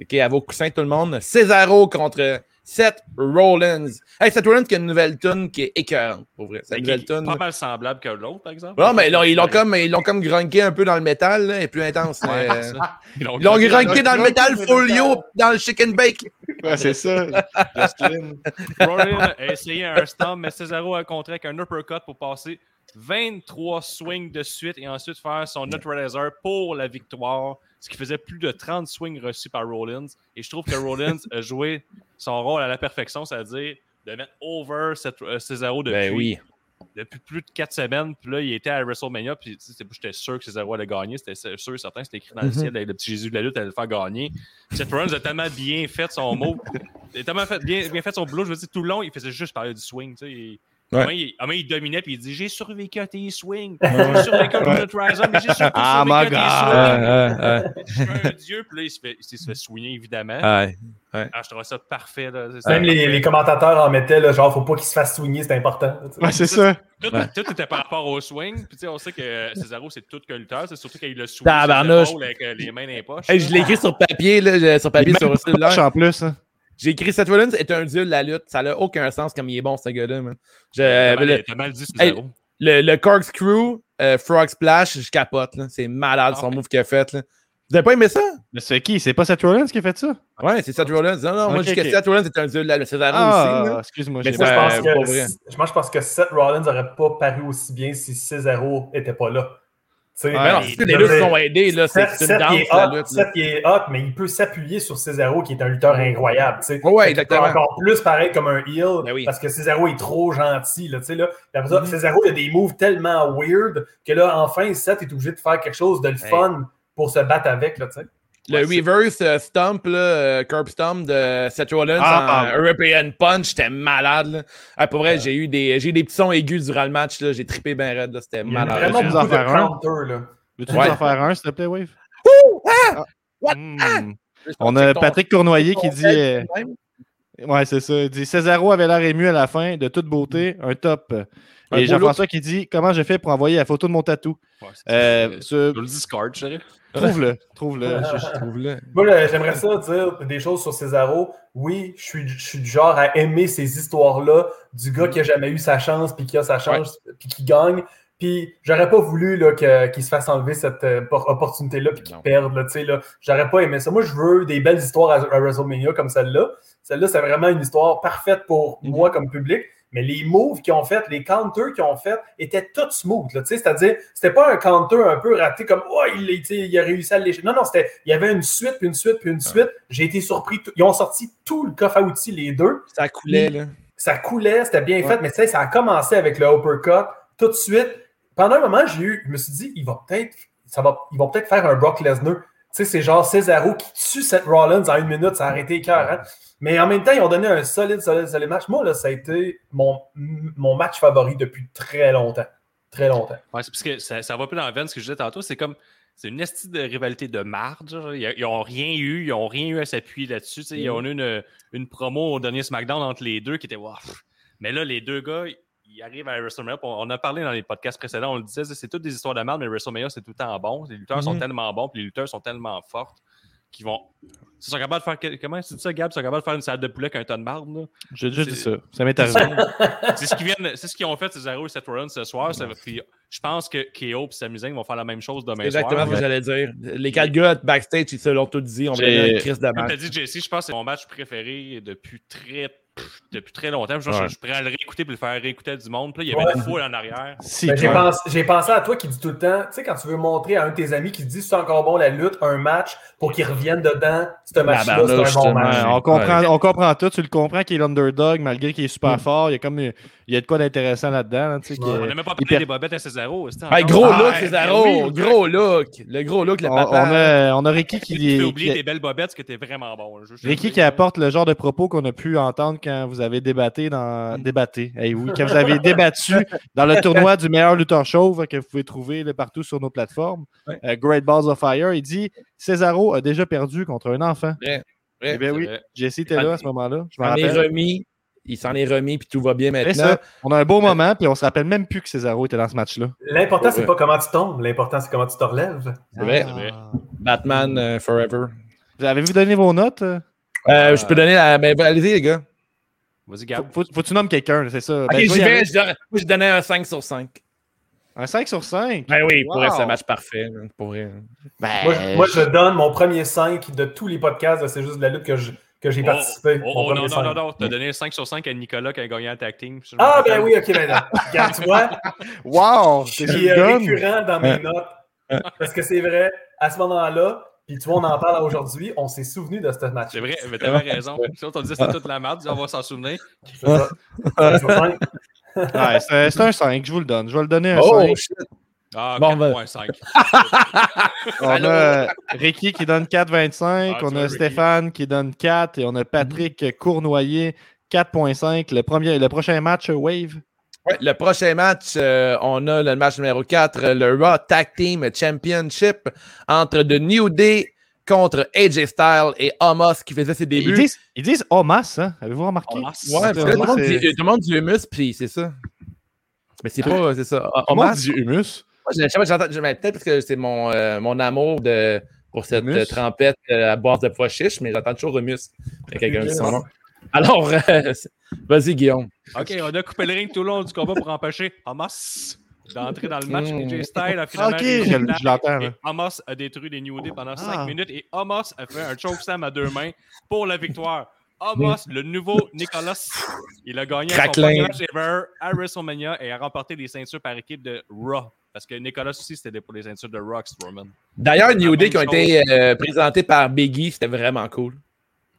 Ok, à vos coussins, tout le monde. Cesaro contre Seth Rollins. Hey, Seth Rollins qui a une nouvelle tune qui est écœurante, pour vrai. Cette Mais nouvelle tune. Pas mal semblable que l'autre, par exemple. Non, mais là, ils l'ont comme, ils l'ont comme grunqué un peu dans le métal, là, et plus intense. Ouais, ça. Ils l'ont grunqué dans le métal folio, métal. dans le chicken bake. Ouais, c'est ça. Justin. Rollins a essayé un stomp, mais Cesaro a contré avec un uppercut pour passer 23 swings de suite et ensuite faire son neutralizer pour la victoire, ce qui faisait plus de 30 swings reçus par Rollins. Et je trouve que Rollins a joué son rôle à la perfection, c'est-à-dire de mettre over cette, euh, Cesaro depuis, Ben oui. Depuis plus de 4 semaines. Puis là, il était à WrestleMania, puis j'étais sûr que Cesaro allait gagner. C'était sûr et certain, c'était écrit dans le Mhm. ciel, le petit Jésus de la lutte allait le faire gagner. Seth Rollins a tellement bien fait son mot. Il a tellement fait, bien, bien fait son boulot. Je veux dire, tout le long, il faisait juste parler du swing. Tu sais, il, Ouais. comment il, il dominait, puis il dit J'ai survécu à tes swings. J'ai survécu à mais j'ai Ah, à tes God. swings. Je suis un dieu, puis là, il se fait, il se fait swinger, évidemment. Ouais. Ah, je trouve ça parfait. Là. Même les, les commentateurs en mettaient, là, genre, faut pas qu'il se fasse swinger, c'est important. Ouais, c'est ça. Tout, Ouais. tout était par rapport au swing. Puis, tu sais, on sait que euh, Cesaro, c'est tout que lutteur. C'est surtout qu'il a le swing avec euh, les mains dans les poches. Hey, je l'ai écrit sur papier, là, je- sur papier, Il sur le en plus. hein. J'ai écrit Seth Rollins est un dieu de la lutte. Ça n'a aucun sens comme il est bon, ce gars-là. T'as le, mal, mal dit Cesaro. le, le corkscrew, euh, frog splash, je capote. C'est malade Ah son ouais. move qu'il a fait. Là. Vous avez pas aimé ça? Mais c'est qui? C'est pas Seth Rollins qui a fait ça? Ouais, c'est Seth Rollins. Non, non, moi, je dis que. Seth Rollins est un dieu de la lutte. Ah, excuse-moi. Mais Moi, je pas- pense que, pas vrai. moi, je pense que Seth Rollins aurait pas paru aussi bien si Cesaro était pas là. Ouais, Mais non, il- c'est les luttes sont aidés. là. C'est une il danse, est la lutte. là. Seth, il est hot, mais il peut s'appuyer sur Cesaro, qui est un lutteur incroyable. tu sais. Ouais, exactement. encore plus paraître comme un heel, Ben oui. parce que Cesaro est trop gentil. Là, Mhm. Cesaro, il a des moves tellement weird que là, enfin, Seth est obligé de faire quelque chose de le Hey. fun pour se battre avec. Là, tu Le reverse euh, stomp, là, euh, curb stomp de Seth Rollins Ah, en European Punch, j'étais malade. Là. Ah, pour vrai, j'ai eu des, j'ai eu des petits sons aigus durant le match. là. J'ai trippé bien raide. là. C'était Il y a malade. vraiment nous en faire un? Veux-tu Ouais. nous en faire un, s'il te plaît, Wave? Ah! What? Hmm. On a Patrick Cournoyer qui dit. euh, Ouais, c'est ça. Il dit Cesaro avait l'air ému à la fin, de toute beauté, un top. Un Et Jean-François qui dit Comment j'ai fait pour envoyer la photo de mon tatou? Ouais, euh, Sur le Discord, je. Trouve-le, trouve-le. Trouve-le. Moi, j'aimerais ça dire des choses sur Cesaro. Oui, je suis, je suis du genre à aimer ces histoires-là du gars qui a jamais eu sa chance, puis qui a sa chance, puis qui gagne. Puis j'aurais pas voulu là, que- qu'il se fasse enlever cette euh, por- opportunité-là, puis qu'il perde. Là, tu sais, là. J'aurais pas aimé ça. Moi, je veux des belles histoires à, à WrestleMania comme celle-là. Celle-là, c'est vraiment une histoire parfaite pour Mhm. moi comme public. Mais les moves qu'ils ont fait, les counters qu'ils ont fait, étaient tout smooth. C'est-à-dire, c'était pas un counter un peu raté comme Oh, il, a- il réussi à lécher. Non, non, c'était. Il y avait une suite, puis une suite, puis une suite. J'ai été surpris. Ils ont sorti tout le coffre à outils, les deux. Ça coulait, là. Ça coulait, c'était bien Ouais. fait, mais tu sais, ça a commencé avec le uppercut. Tout de suite. Pendant un moment, j'ai eu. Je me suis dit, il va peut-être. Ça va, ils vont peut-être faire un Brock Lesnar. Tu sais, c'est genre Cesaro qui tue Seth Rollins en une minute, ça a arrêté cœur. Hein? Mais en même temps, ils ont donné un solide, solide, solide match. Moi, là, ça a été mon, mon match favori depuis très longtemps. Très longtemps. Ouais, c'est parce que ça, ça va plus dans la veine, ce que je disais tantôt. C'est comme. C'est une estie de rivalité de marge. genre. Ils ils ont rien eu. Ils ont rien eu à s'appuyer là-dessus. Ils ont eu une, une promo au dernier SmackDown entre les deux qui était. Wow. Mais là, les deux gars, ils arrivent à WrestleMania. On on a parlé dans les podcasts précédents. On le disait, c'est toutes des histoires de merde, mais WrestleMania, c'est tout le temps bon. Les lutteurs sont Mhm. tellement bons, puis les lutteurs sont tellement fortes qui vont. Ils sont capables de faire. Comment c'est ça, Gab? Ils sont capables de faire une salade de poulet avec un ton de marde, là? J'ai déjà dit ça. Ça m'est arrivé. C'est ce qu'ils viennent, c'est ce qu'ils ont fait Cesaro et Seth Rollins ce soir. ça- puis je pense que KO et Sami Zayn vont faire la même chose demain exactement soir. ce que j'allais dire. Les quatre gars backstage, ils se l'ont tout dit. On va donner une crise match. t'as dit, Jesse, je pense que c'est mon match préféré depuis très, depuis très longtemps. Je, Ouais. je, je pourrais le réécouter et le faire réécouter à du monde. Puis là, il y avait Ouais. une foule en arrière. Si, Ben, j'ai, toi. pensé, à toi qui dis tout le temps, tu sais, quand tu veux montrer à un de tes amis qui te dit c'est encore bon la lutte, un match, pour qu'il revienne dedans, ce match-là, c'est un Barnouche, bon match. On, comprend, on comprend tout. Tu le comprends qu'il est l'underdog malgré qu'il est super fort. Il y a comme il y a de quoi d'intéressant là-dedans. là, tu sais, Ouais. que- On n'a même pas parlé per- des bobettes à Hey, encore- gros Ah, look, ben Cesaro! oui. Gros look! Le gros look, le on, papa. on a, on a Ricky Tu qui, oublier qui- tes belles bobettes, ce qui était vraiment bon. Je- je- Ricky qui apporte le genre de propos qu'on a pu entendre quand vous avez débatté dans débatté. Eh oui, quand vous avez débattu dans le tournoi du meilleur lutteur chauve que vous pouvez trouver là, partout sur nos plateformes. Ouais. Euh, Great Balls of Fire, il dit Cesaro a déjà perdu contre un enfant. Eh bien oui, vrai. Jesse était là à ce moment-là. Je Il me s'en est rappelle. remis. Il s'en est remis, puis tout va bien maintenant. ça. On a un beau moment, puis on se rappelle même plus que Cesaro était dans ce match-là. L'important, c'est Ouais. pas comment tu tombes, l'important, c'est comment tu te relèves. C'est vrai. Ah. vrai. Batman euh, Forever. Vous Avez-vous donné vos notes? euh? Euh, je peux donner la. Ben, allez-y, les gars. Vas-y, Faut, Gab. faut, faut que tu nommes quelqu'un, c'est ça. Ok, Ben, je vais j'y je donne- Moi, je donnais un 5 sur 5. Un 5 sur 5. Ben oui, pour Wow. vrai, c'est un match parfait. Pour vrai. Ben, Moi, je- moi, je donne mon premier 5 de tous les podcasts de C'est juste de la lutte que, je- que j'ai Oh, participé. oh, oh, non, non, non, non. T'as donné 5 sur 5 à Nicolas qui a gagné un tag team. Ah, ben oui, ok, ben non. Regarde, tu vois, wow! je C'est euh, récurrent dans mes notes. Parce que c'est vrai, à ce moment-là, puis tu vois, on en parle aujourd'hui, on s'est souvenu de ce match. C'est vrai, mais t'avais raison. Si on disait que c'était toute la merde, on va s'en souvenir. C'est. Ouais, un 5, je vous le donne. Je vais le donner un Oh, 5. Ah, Bon, ben. 4.5. On a Ricky qui donne 4,25. Ah, on a Ricky. Stéphane qui donne 4. Et on a Patrick Cournoyer 4,5. Le, premier, le prochain match, euh, Wave? Ouais, le prochain match, euh, on a le match numéro 4, le Raw Tag Team Championship entre The New Day contre AJ Styles et Homos qui faisait ses Ils débuts. disent, ils disent Omas, hein? Avez-vous remarqué? Ouais, parce que là, tout, le monde c'est- dit, tout le monde dit humus, puis c'est ça. Mais c'est pas, c'est ça. Homos, dit humus. Je sais pas, j'entends- je- mais peut-être parce que c'est mon, euh, mon amour de, pour cette euh, trempette euh, à base de pois chiches, mais j'entends toujours a quelqu'un qui dit son nom. Alors, euh, vas-y, Guillaume. Ok, on a coupé le ring tout le long du combat pour empêcher Hamas d'entrer dans le match. Mm. A Ah, finalement ok, je, le je l'entends. Hamas a détruit les New Day pendant 5 Ah. minutes et Hamas a fait un chokeslam à deux mains pour la victoire. Hamas, le nouveau Nicolas, il a gagné son Craquelin. premier match ever à WrestleMania et a remporté les ceintures par équipe de Raw. Parce que Nicolas aussi, c'était pour les ceintures de Strowman. D'ailleurs, New Day qui ont été euh, présentés par Biggie, c'était vraiment cool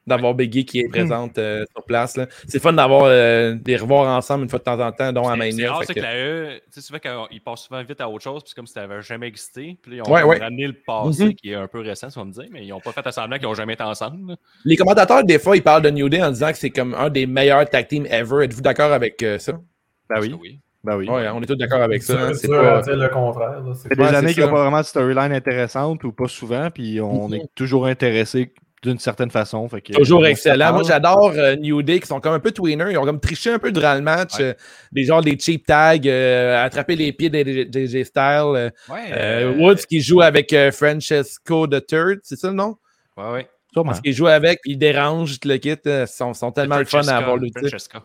d'avoir Biggie qui est présente euh, sur place. C'est fun d'avoir euh, des revoir ensemble une fois de temps en temps, dont à Mania. c'est que- que la E, tu sais, souvent qu'ils passent souvent vite à autre chose, puis comme si ça n'avait jamais existé. Puis là, ils ont Ouais, ouais. ramené le passé, Mhm. qui est un peu récent, ça va me dire, mais ils n'ont pas fait semblant qu'ils n'ont jamais été ensemble. là. Les commentateurs, des fois, ils parlent de New Day en disant que c'est comme un des meilleurs tag teams ever. Êtes-vous d'accord avec euh, ça? Ben oui. Ben oui. Ouais, on est tous d'accord avec ça. hein. C'est dur pas... le contraire. C'est- des années qu'il n'y a pas vraiment de storyline intéressante ou pas souvent, puis on Mhm. est toujours intéressé d'une certaine façon. fait que- Toujours excellent. Moi, j'adore euh, New Day qui sont comme un peu tweeners. Ils ont comme triché un peu durant le match. Ouais. euh, des genres des cheap tags, euh, attraper les pieds des JJ Styles. euh, Ouais, euh, Woods qui joue avec euh, Francesco the Third, c'est ça le nom? Ouais, ouais. Sûrement. Parce qu'ils jouent avec, puis ils dérangent tout le kit. Ils sont, sont tellement le fun à avoir lutté. Francesca.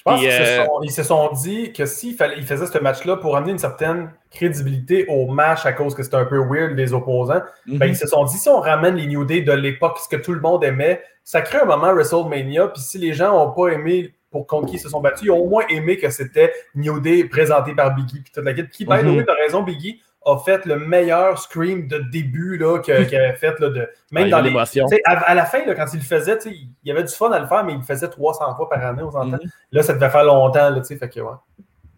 Je pense qu'ils se, euh, sont- ils se sont dit que s'ils faisaient ce match-là pour amener une certaine crédibilité au match à cause que c'était un peu weird les opposants, ben, Mhm. ils se sont dit si on ramène les New Day de l'époque, ce que tout le monde aimait, ça crée un moment WrestleMania. Puis si les gens n'ont pas aimé pour contre qui ils se sont battus, ils ont au moins aimé que c'était New Day présenté par Biggie. Puis toute la kit. Qui, by the Mhm. way, t'as raison, Biggie a fait le meilleur scream de début qu'il avait fait. Là, de, même dans les, à, à la fin, là, quand il le faisait, il y avait du fun à le faire, mais il le faisait 300 fois par année, s'entend. Mhm. Là, ça devait faire longtemps, là, tu sais, fait que, ouais.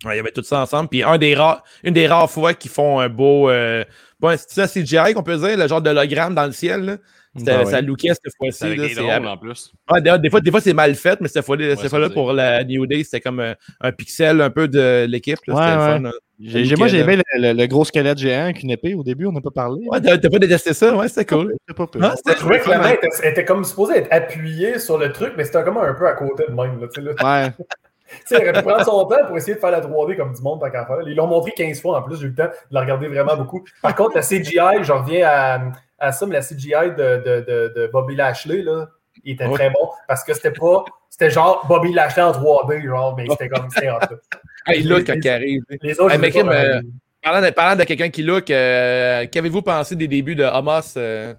Ouais, il y avait tout ça ensemble. Puis un des rares, une des rares fois qu'ils font un beau. Euh, un c'est ça CGI qu'on peut dire, le genre d'hologramme dans le ciel. là. C'était- Ah ouais. Ça lookait cette C'est fois-ci. avec des en plus. Ouais, des, des fois, des fois c'est mal fait, mais cette fois-là, pour la New Day, c'était comme euh, un pixel un peu de l'équipe. C'était fun. là. J'ai- j'ai- moi, j'ai aimé le, le- le gros squelette géant avec une épée au début, on n'a pas parlé. Ouais, t'as t'as pas détesté ça? Ouais, c'était cool. Pas pire. Ah, c'était Je trouvais que la main était, était comme supposée être appuyée sur le truc, mais c'était comme un peu à côté de même, là, tu sais, là. Ouais. sais, il aurait pu prendre son temps pour essayer de faire la 3D comme du monde tant qu'à faire. Ils l'ont montré 15 fois en plus, j'ai eu le temps de la regarder vraiment beaucoup. Par contre, la CGI, je reviens à, à ça, mais la CGI de, de, de, de Bobby Lashley, là, il était Ouais. très bon parce que c'était pas. C'était genre Bobby Lashley en 3D, genre, mais c'était comme c'était Hey, là, quand il arrive. Les autres, Hey, je mais Kim, euh, Parlant de, parlant de quelqu'un qui look, euh, qu'avez-vous pensé des débuts de Hamas? euh,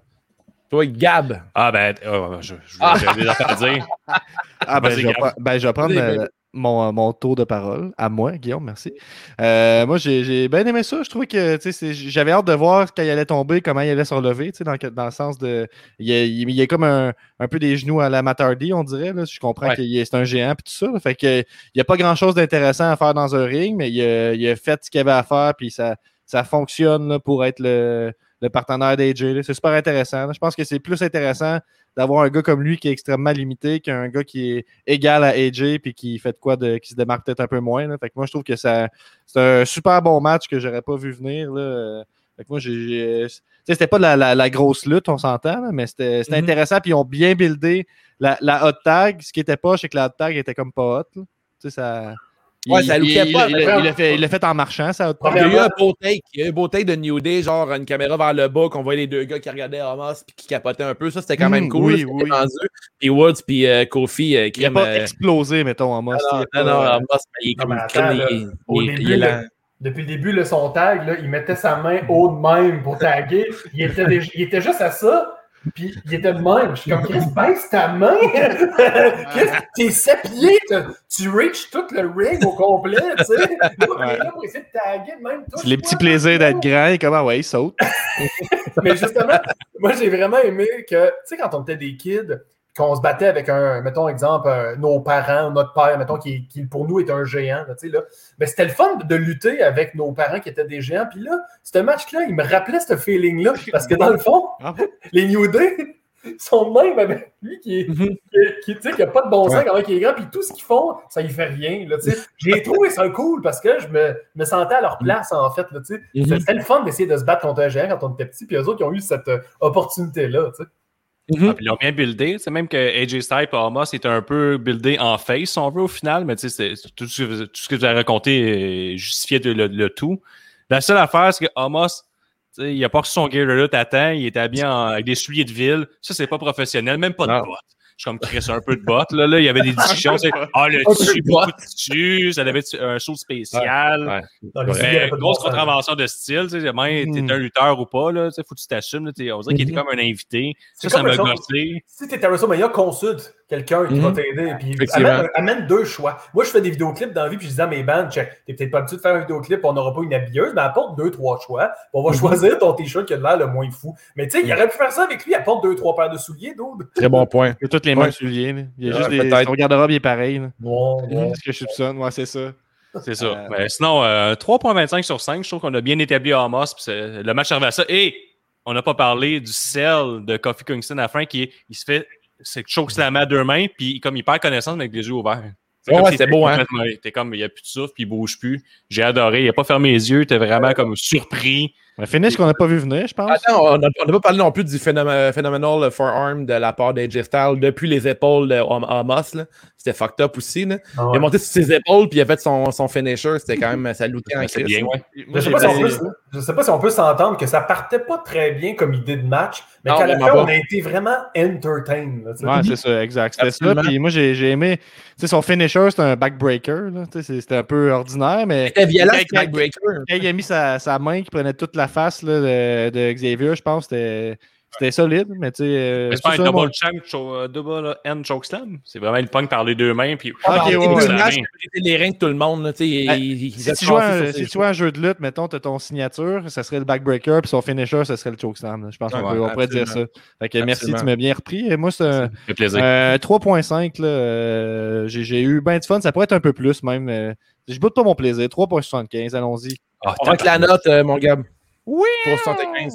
toi, Gab? Ah, ben, oh, je, je, Ah. j'avais des affaires à dire. Ah, ben, je vais, pre- ben, je vais prendre euh, mon, mon tour de parole à moi, Guillaume, merci. Euh, moi, j'ai j'ai bien aimé ça. Je trouvais que tu sais, c'est- j'avais hâte de voir quand il allait tomber, comment il allait se relever, tu sais, dans, dans le sens de. Il y a, il y a comme un, un peu des genoux à la Matardi, on dirait. Là. Je comprends Ouais. que c'est un géant et tout ça. là. Fait que, il n'y a pas grand-chose d'intéressant à faire dans un ring, mais il a, il a fait ce qu'il avait à faire, puis ça, ça fonctionne là, pour être le, le partenaire d'AJ. C'est super intéressant. là. Je pense que c'est plus intéressant d'avoir un gars comme lui qui est extrêmement limité qu'un gars qui est égal à AJ puis qui fait de quoi de, qui se démarque peut-être un peu moins. là. Fait que moi, je trouve que c'est un super bon match que j'aurais pas vu venir. Là. Fait que moi, j'ai. C'était pas la, la- la grosse lutte, on s'entend, mais c'était Mhm. intéressant. Puis ils ont bien buildé la, la hot tag. Ce qui était pas, c'est que la hot tag était comme pas hot. là. Tu sais, ça. Ouais, il, ça il, lookait il- pas, il- mais il l'a fait, il l'a fait en marchant, ça. Il y a eu un beau take. Il y a eu un beau take de New Day, genre une caméra vers le bas, qu'on voyait les deux gars qui regardaient Hamas puis qui capotaient un peu. Ça, c'était quand même Mm, cool. oui, oui. rendu. Puis Woods puis euh, Kofi, euh, Il n'a pas euh, explosé, mettons, mode. non, non, non, Hamas, il est comme il est- là. Depuis le début, là, son tag, là, il mettait sa main haut de même pour taguer. Il était, déjà- il était juste à ça, puis il était de même. Je suis comme, Chris, baisse ta main! Chris, t'es sept pieds, t'as- tu reach tout le ring au complet, tu sais. T'es là pour essayer de taguer même. C'est les petits plaisirs d'être grand et comment, ouais, il saute. Mais justement, moi, j'ai vraiment aimé que, tu sais, quand on était des kids, qu'on se battait avec un, mettons, exemple, nos parents, notre père, mettons, qui, qui pour nous est un géant, là, tu sais, là. Mais c'était le fun de lutter avec nos parents qui étaient des géants. Puis là, ce match-là, il me rappelait ce feeling-là. Parce que dans le fond, les New Day sont même avec lui qui est, Mhm. qui, qui, tu sais, qui a pas de bon sens Ouais. quand il est grand, puis tout ce qu'ils font, ça y fait rien. Là, tu sais. J'ai trouvé ça cool parce que je me, me sentais à leur place, en fait. Là, tu sais. Mhm. C'était le fun d'essayer de se battre contre un géant quand on était petit, puis eux autres, ils ont eu cette euh, opportunité-là. tu sais. Mhm. Ah, ils l'ont bien buildé. C'est même que AJ Styles et Amos était un peu buildé en face, si on veut, au final. Mais tu sais, tout, ce que- tout ce que vous avez raconté justifiait le, le tout. La seule affaire, c'est que Amos, il a pas reçu son gear de lutte à temps. Il était habillé en- avec des souliers de ville. Ça, c'est pas professionnel. Même pas de Non. Je suis comme Chris, un peu de bottes. Là, là, il y avait des discussions. c'est, Ah, le tissu, beaucoup de tissu. Ça avait un saut spécial. De grosse sens. contravention de style, tu sais, même Hmm. t'es un lutteur ou pas, là, tu sais, faut que tu t'assumes, on dirait qu'il était Mhm. comme un invité. Ça, ça autres. gossé. Si tu es à WrestleMania, consulte quelqu'un qui Mhm. va t'aider. Puis amène, amène deux choix. Moi, je fais des vidéoclips dans la vie, puis je disais à mes bands, check, t'es peut-être pas habitué de faire un vidéoclip, on n'aura pas une habilleuse, mais apporte deux, trois choix. On va Mhm. choisir ton t-shirt qui a l'air le moins fou. Mais tu sais, il aurait pu faire ça avec lui, apporte deux, trois paires de souliers, dude. Très bon point. Il a toutes les mêmes Ouais. souliers. là. Il y a Ouais, juste des. peut-être. Son garde-robe, il est pareil. là. Non, non. C'est ce que je soupçonne. Ouais, c'est ça. C'est ça. Euh, Mais sinon, euh, 3.25 sur 5, je trouve qu'on a bien établi Amos, le match arrivé à ça. Et on n'a pas parlé du sel de Kofi Kingston à la fin, qui il se fait c'est chokeslammer à deux mains, puis comme il perd connaissance, mais avec les yeux ouverts. C'est Ouais, ouais, c'était était beau, hein? T'es comme, il n'y a plus de souffle, puis il bouge plus. J'ai adoré. Il n'a pas fermé les yeux, t'es vraiment comme surpris. Un finish qu'on n'a pas vu venir, je pense. Attends, on n'a on n'a pas parlé non plus du phénomé- phenomenal forearm de la part d'AJ Styles depuis les épaules de là. C'était fucked up aussi. là. Ah Il a monté sur ses épaules puis il a fait son, son finisher. C'était quand même ça lootait en crise. ouais. Je sais, pas si on peut, je sais pas si on peut s'entendre que ça partait pas très bien comme idée de match, mais qu'à la fin, on a été vraiment entertained. là. Ouais, c'est ça, exact. C'était ça. Puis moi, j'ai j'ai aimé. Tu sais, son finisher, c'était un backbreaker. C'était un peu ordinaire, mais. C'était violent, ce backbreaker. Il a mis sa, sa main qui prenait toute la face là, de, de Xavier, je pense que c'était- solide. Mais tu sais. euh, c'est pas un ça, double champ, cho- euh, double end chokeslam. C'est vraiment une pogne par les deux mains, puis. Ah, ouais, ouais. les reins de tout le monde. là, Ah, il- il Si tu, joues un, si tu joues un jeu de lutte, mettons, tu as ton signature, ça serait le backbreaker, puis son finisher, ça serait le chokeslam. Je pense qu'on pourrait dire ça. Fait que merci, tu m'as bien repris. Et moi, c'est un, Ça fait plaisir. un 3.5. là, euh, J'ai eu bien de fun. Ça pourrait être un peu plus même. euh, je boude pas mon plaisir. 3.75, allons-y. On va avec la note, euh, mon gars. Oui! 375.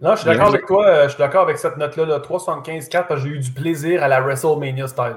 Non, je suis d'accord avec toi. euh, Je suis d'accord avec cette note-là, là, 375-4, parce que j'ai eu du plaisir à la WrestleMania style.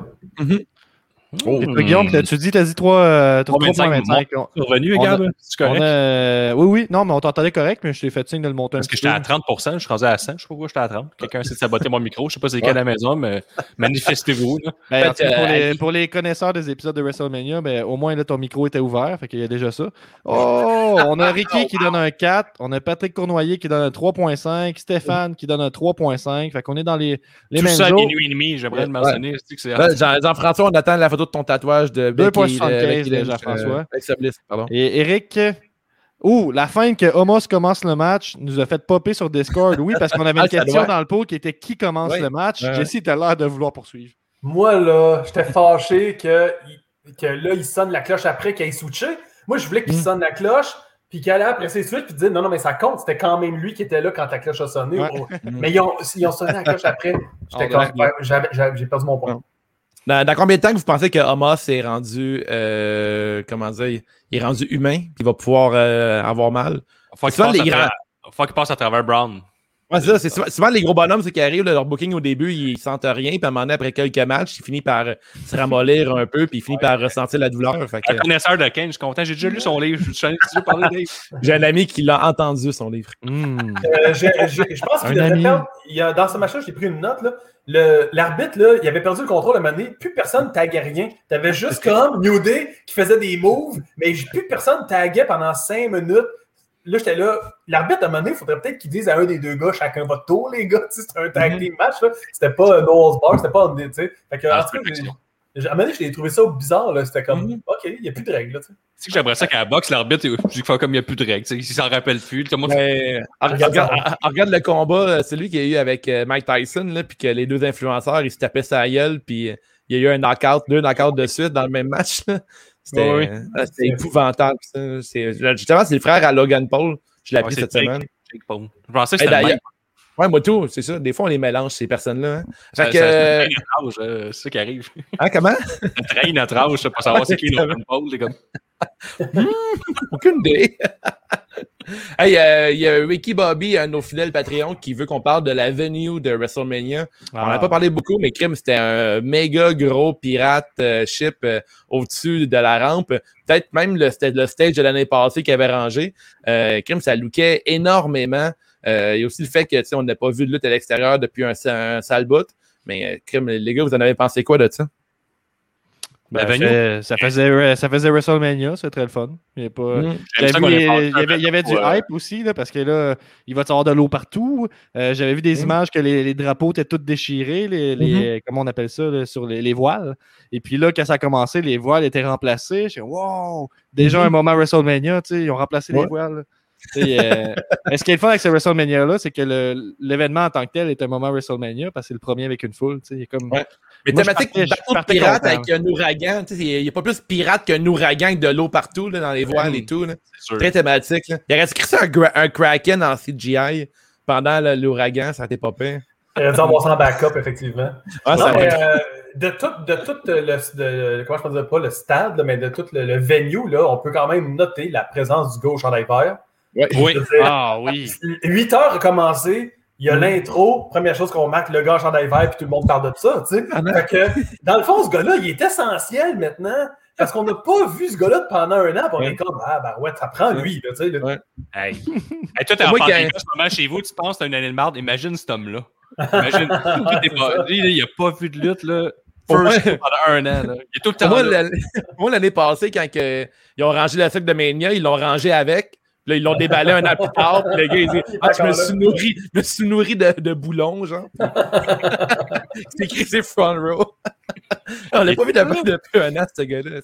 Ouais, Et toi, Guillaume, t'as- tu dis, t'as dit 3, euh, t'as 3,25, 3,25. On- C'est revenu, Gab? C'est correct? a- Oui, oui, non, mais on t'entendait correct, mais je t'ai fait signe de le monter un Parce que j'étais à 30% je suis rendu à 100. Je sais pas pourquoi j'étais à 30. Quelqu'un de saboter mon micro. Je sais pas c'est lequel à la maison, mais manifestez-vous. Ben, en Fait que, pour, les, Ali- pour les connaisseurs des épisodes de WrestleMania, ben, au moins là, ton micro était ouvert, fait qu'il y a déjà ça. Oh, on a Ricky qui donne un 4, on a Patrick Cournoyer qui donne un 3.5, Stéphane qui donne un 3.5, fait qu'on est dans les, les Tout mêmes ça à minuit et demi, j'aimerais le mentionner. Jean- Jean-François, on attend la photo de ton tatouage de Becky, 2,75 de Jean-François. euh. Et Eric, ouh, la fin que Homos commence le match nous a fait popper sur Discord. Oui, parce qu'on avait Ah, une ça question doit. dans le pot qui était qui commence le match. Ouais. Jesse, t'as l'air de vouloir poursuivre. Moi, là, j'étais fâché que, que là, il sonne la cloche après qu'il ait switché. Moi, je voulais qu'il Mm. sonne la cloche, puis qu'il allait après ses switch, puis dire non, non, mais ça compte. C'était quand même lui qui était là quand la cloche a sonné. Ouais. Oh. Mais ils ont, ils ont sonné la cloche après. J'étais comme, j'ai perdu mon point. Dans, dans combien de temps que vous pensez que Hamas est rendu, euh, comment dire, il est rendu humain, puis il va pouvoir euh, avoir mal? Faut qu'il Souvent, passe, qu'il passe à travers Brown. Ouais, c'est ça. C'est souvent, souvent les gros bonhommes, c'est qui arrivent, là, leur booking au début, ils sentent rien, puis à un moment donné, après quelques matchs, ils finissent par se ramollir un peu, puis ils finissent par ressentir la douleur. Fait que, Un connaisseur de Kane, je suis content. J'ai déjà lu son livre. J'ai un ami qui l'a entendu, son livre. Euh, je pense qu'il devrait ami. perdre. il y a- dans ce match-là, j'ai pris une note. là. Le- L'arbitre, là, il avait perdu le contrôle à un moment donné. Plus personne taguait rien. T'avais juste comme New Day qui faisait des moves, mais plus personne taguait pendant cinq minutes. Là, j'étais là. L'arbitre, à un moment donné, il faudrait peut-être qu'il dise à un des deux gars, chacun votre tour, les gars. Tu sais, C'était un tag Mhm. team match. là. C'était pas un no bar, c'était pas un. Tu sais. Fait que, En à un moment donné, j'ai trouvé ça bizarre. là. C'était comme, Mhm. OK, il n'y a plus de règles. tu sais. C'est que j'aimerais ça qu'à la boxe, l'arbitre, il fait comme il n'y a plus de règles. tu sais, Il s'en rappelle plus. Monde- Mais, ah, Regarde regarde, le combat, euh, celui qu'il y a eu avec euh, Mike Tyson, là, puis que les deux influenceurs, ils se tapaient sa gueule, puis euh, il y a eu un knockout, deux knockouts de suite dans le même match. là. C'était Oui, ah, c'était épouvantable. ça. C'est- Justement, c'est le frère à Logan Paul. Je l'ai appris cette Jake- semaine. Jake Paul. Je pensais que c'était. Ouais, moi tout, c'est ça. Des fois, on les mélange, ces personnes-là. hein. Ça- que, euh, notre âge, c'est ça qui arrive. hein, comment? Ça trahit notre âge, pas savoir c'est qui Logan Paul. comme- Aucune idée. hey, euh, il y a Ricky Bobby, un de nos fidèles Patreon, qui veut qu'on parle de la venue de WrestleMania. On n'en a Ah. pas parlé beaucoup, mais Krim, c'était un méga gros pirate euh, ship euh, au-dessus de la rampe. Peut-être même le, le stage de l'année passée qui avait rangé. Krim, ça lookait énormément. Euh, il y a aussi le fait que tu sais, on n'a pas vu de lutte à l'extérieur depuis un, sa- un sale bout. Mais euh, Krim, les gars, vous en avez pensé quoi de ça? Ben, ça venue? fait- ça, faisait, ça faisait WrestleMania, c'est très le fun. Il y a pas. Mm. Qu'on il y avait, il y avait du euh, hype aussi, là, parce que là, il va y avoir de l'eau partout. Euh, J'avais vu des Mm. images que les, les drapeaux étaient tous déchirés, les, les- comment on appelle ça, là, sur les, les voiles. Et puis là, quand ça a commencé, les voiles étaient remplacées. Je wow! Déjà un moment WrestleMania, tu sais, ils ont remplacé les voiles. Euh, mais ce qui est le fun avec ce WrestleMania-là, c'est que l'événement en tant que tel est un moment WrestleMania parce que c'est le premier avec une foule. comme... Ouais. Mais Moi, thématique partais- bateau de pirate content. avec un ouragan. tu sais, Il n'y a pas plus pirate qu'un ouragan avec de l'eau partout là, dans les voiles et tout. là. Très thématique. Là. Il aurait écrit ça un, un Kraken en CGI pendant l'ouragan, ça n'était pas pire. Il aurait dû avoir ça en backup, effectivement. Ah, Non, mais, euh, de tout, de tout le, de- comment je peux dire, pas le stade, là, mais de tout le, le venue, là, on peut quand même noter la présence du gauche en vert. Ouais. Oui. Ah oui! 8 heures a commencé, il y a l'intro, première chose qu'on marque, le gars en chandail vert, puis tout le monde parle de ça, tu sais. Ah non. Fait que, dans le fond, ce gars-là, il est essentiel maintenant, parce qu'on n'a pas vu ce gars-là pendant un an, puis on Ouais. est comme, ah, ben ouais, ça prend lui, là, tu sais. là. Ouais. Hey. hey, toi, t'es en pandémie ce moment chez vous, tu penses que t'as une année de marde. Imagine cet homme-là. Imagine. Lui, t'es pas- lui, là, il a pas vu de lutte, là. First pendant un an, là. Il est tout le Pour temps moi, l'année- pour moi, l'année passée, quand que, ils ont rangé la sac de Mania, ils l'ont rangé avec. Là, ils l'ont déballé un an plus tard. Puis le gars, il dit Ah, je me suis nourri, je me suis nourri de, de boulons, genre. c'est écrit, c'est front row. On l'a pas vu depuis, depuis un an, ce gars-là.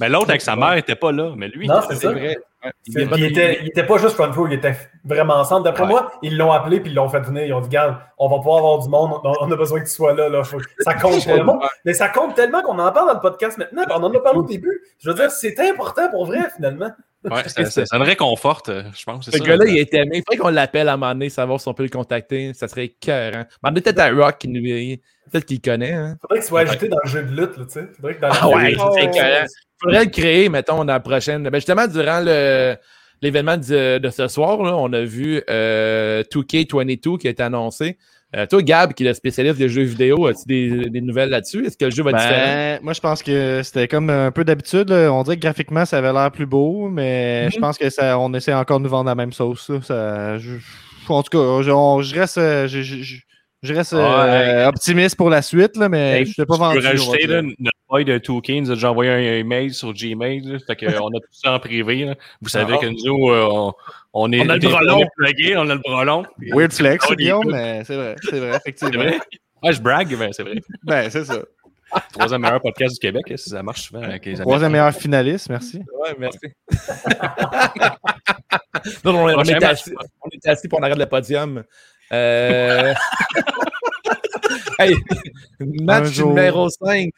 Mais l'autre avec sa mère était pas là. Mais lui, Non, c'est vrai. Il pas- était, il était pas juste front row, il était vraiment ensemble. D'après Ouais. moi, ils l'ont appelé puis ils l'ont fait venir. Ils ont dit, Garde, on va pouvoir avoir du monde, on, on a besoin que tu sois là. là. Ça compte tellement. Mais ça compte tellement qu'on en parle dans le podcast maintenant. puis on en a parlé au début. Je veux dire, c'est important pour vrai, finalement. Ouais, ça, ça, ça me réconforte, euh, je pense. c'est Ce gars-là, il est aimé. Il faudrait qu'on l'appelle à un moment donné, savoir si on peut le contacter. Ça serait cœur. Hein. Demandez peut-être à Rock, qui nous... peut-être qu'il connaît. Hein. Faudrait qu'il soit ajouté dans le jeu de lutte, là, tu sais. Faudrait que dans Ah ouais, Oh, c'est écœurant. faudrait le créer, mettons, dans la prochaine. Ben justement, durant le l'événement de, de ce soir, là, on a vu euh, 2K22 qui a été annoncé. Euh, toi, Gab, qui est le spécialiste des jeux vidéo, as-tu des, des nouvelles là-dessus? Est-ce que le jeu va être différent? Ben, moi, je pense que c'était comme un peu d'habitude. On dirait que graphiquement, ça avait l'air plus beau, mais Mhm. je pense que ça, on essaie encore de nous vendre la même sauce. Ça, je- en tout cas, je, on- je reste, euh, je, je- je- je reste euh, optimiste pour la suite, là, mais Hey, je ne pas vendu. peux on va rajouter là, notre boy de 2K nous a déjà envoyé un, email sur Gmail. Là, fait que, euh, on a tout ça en privé. là. Vous savez Ah. que nous, euh, on, on est On a le bras on long. est plugués, on a le bras long. Weird flex, Oh, Guillaume, mais c'est vrai, c'est vrai, C'est effectivement. vrai? Ouais, je brague, mais c'est vrai. Ben, c'est ça. Troisième meilleur podcast du Québec, hein, si ça marche souvent avec les amis. Troisième meilleur finaliste, merci. Ouais, merci. non, non, on, match. assis, on était assis pour on arrête le podium. Euh... hey, match numéro 5.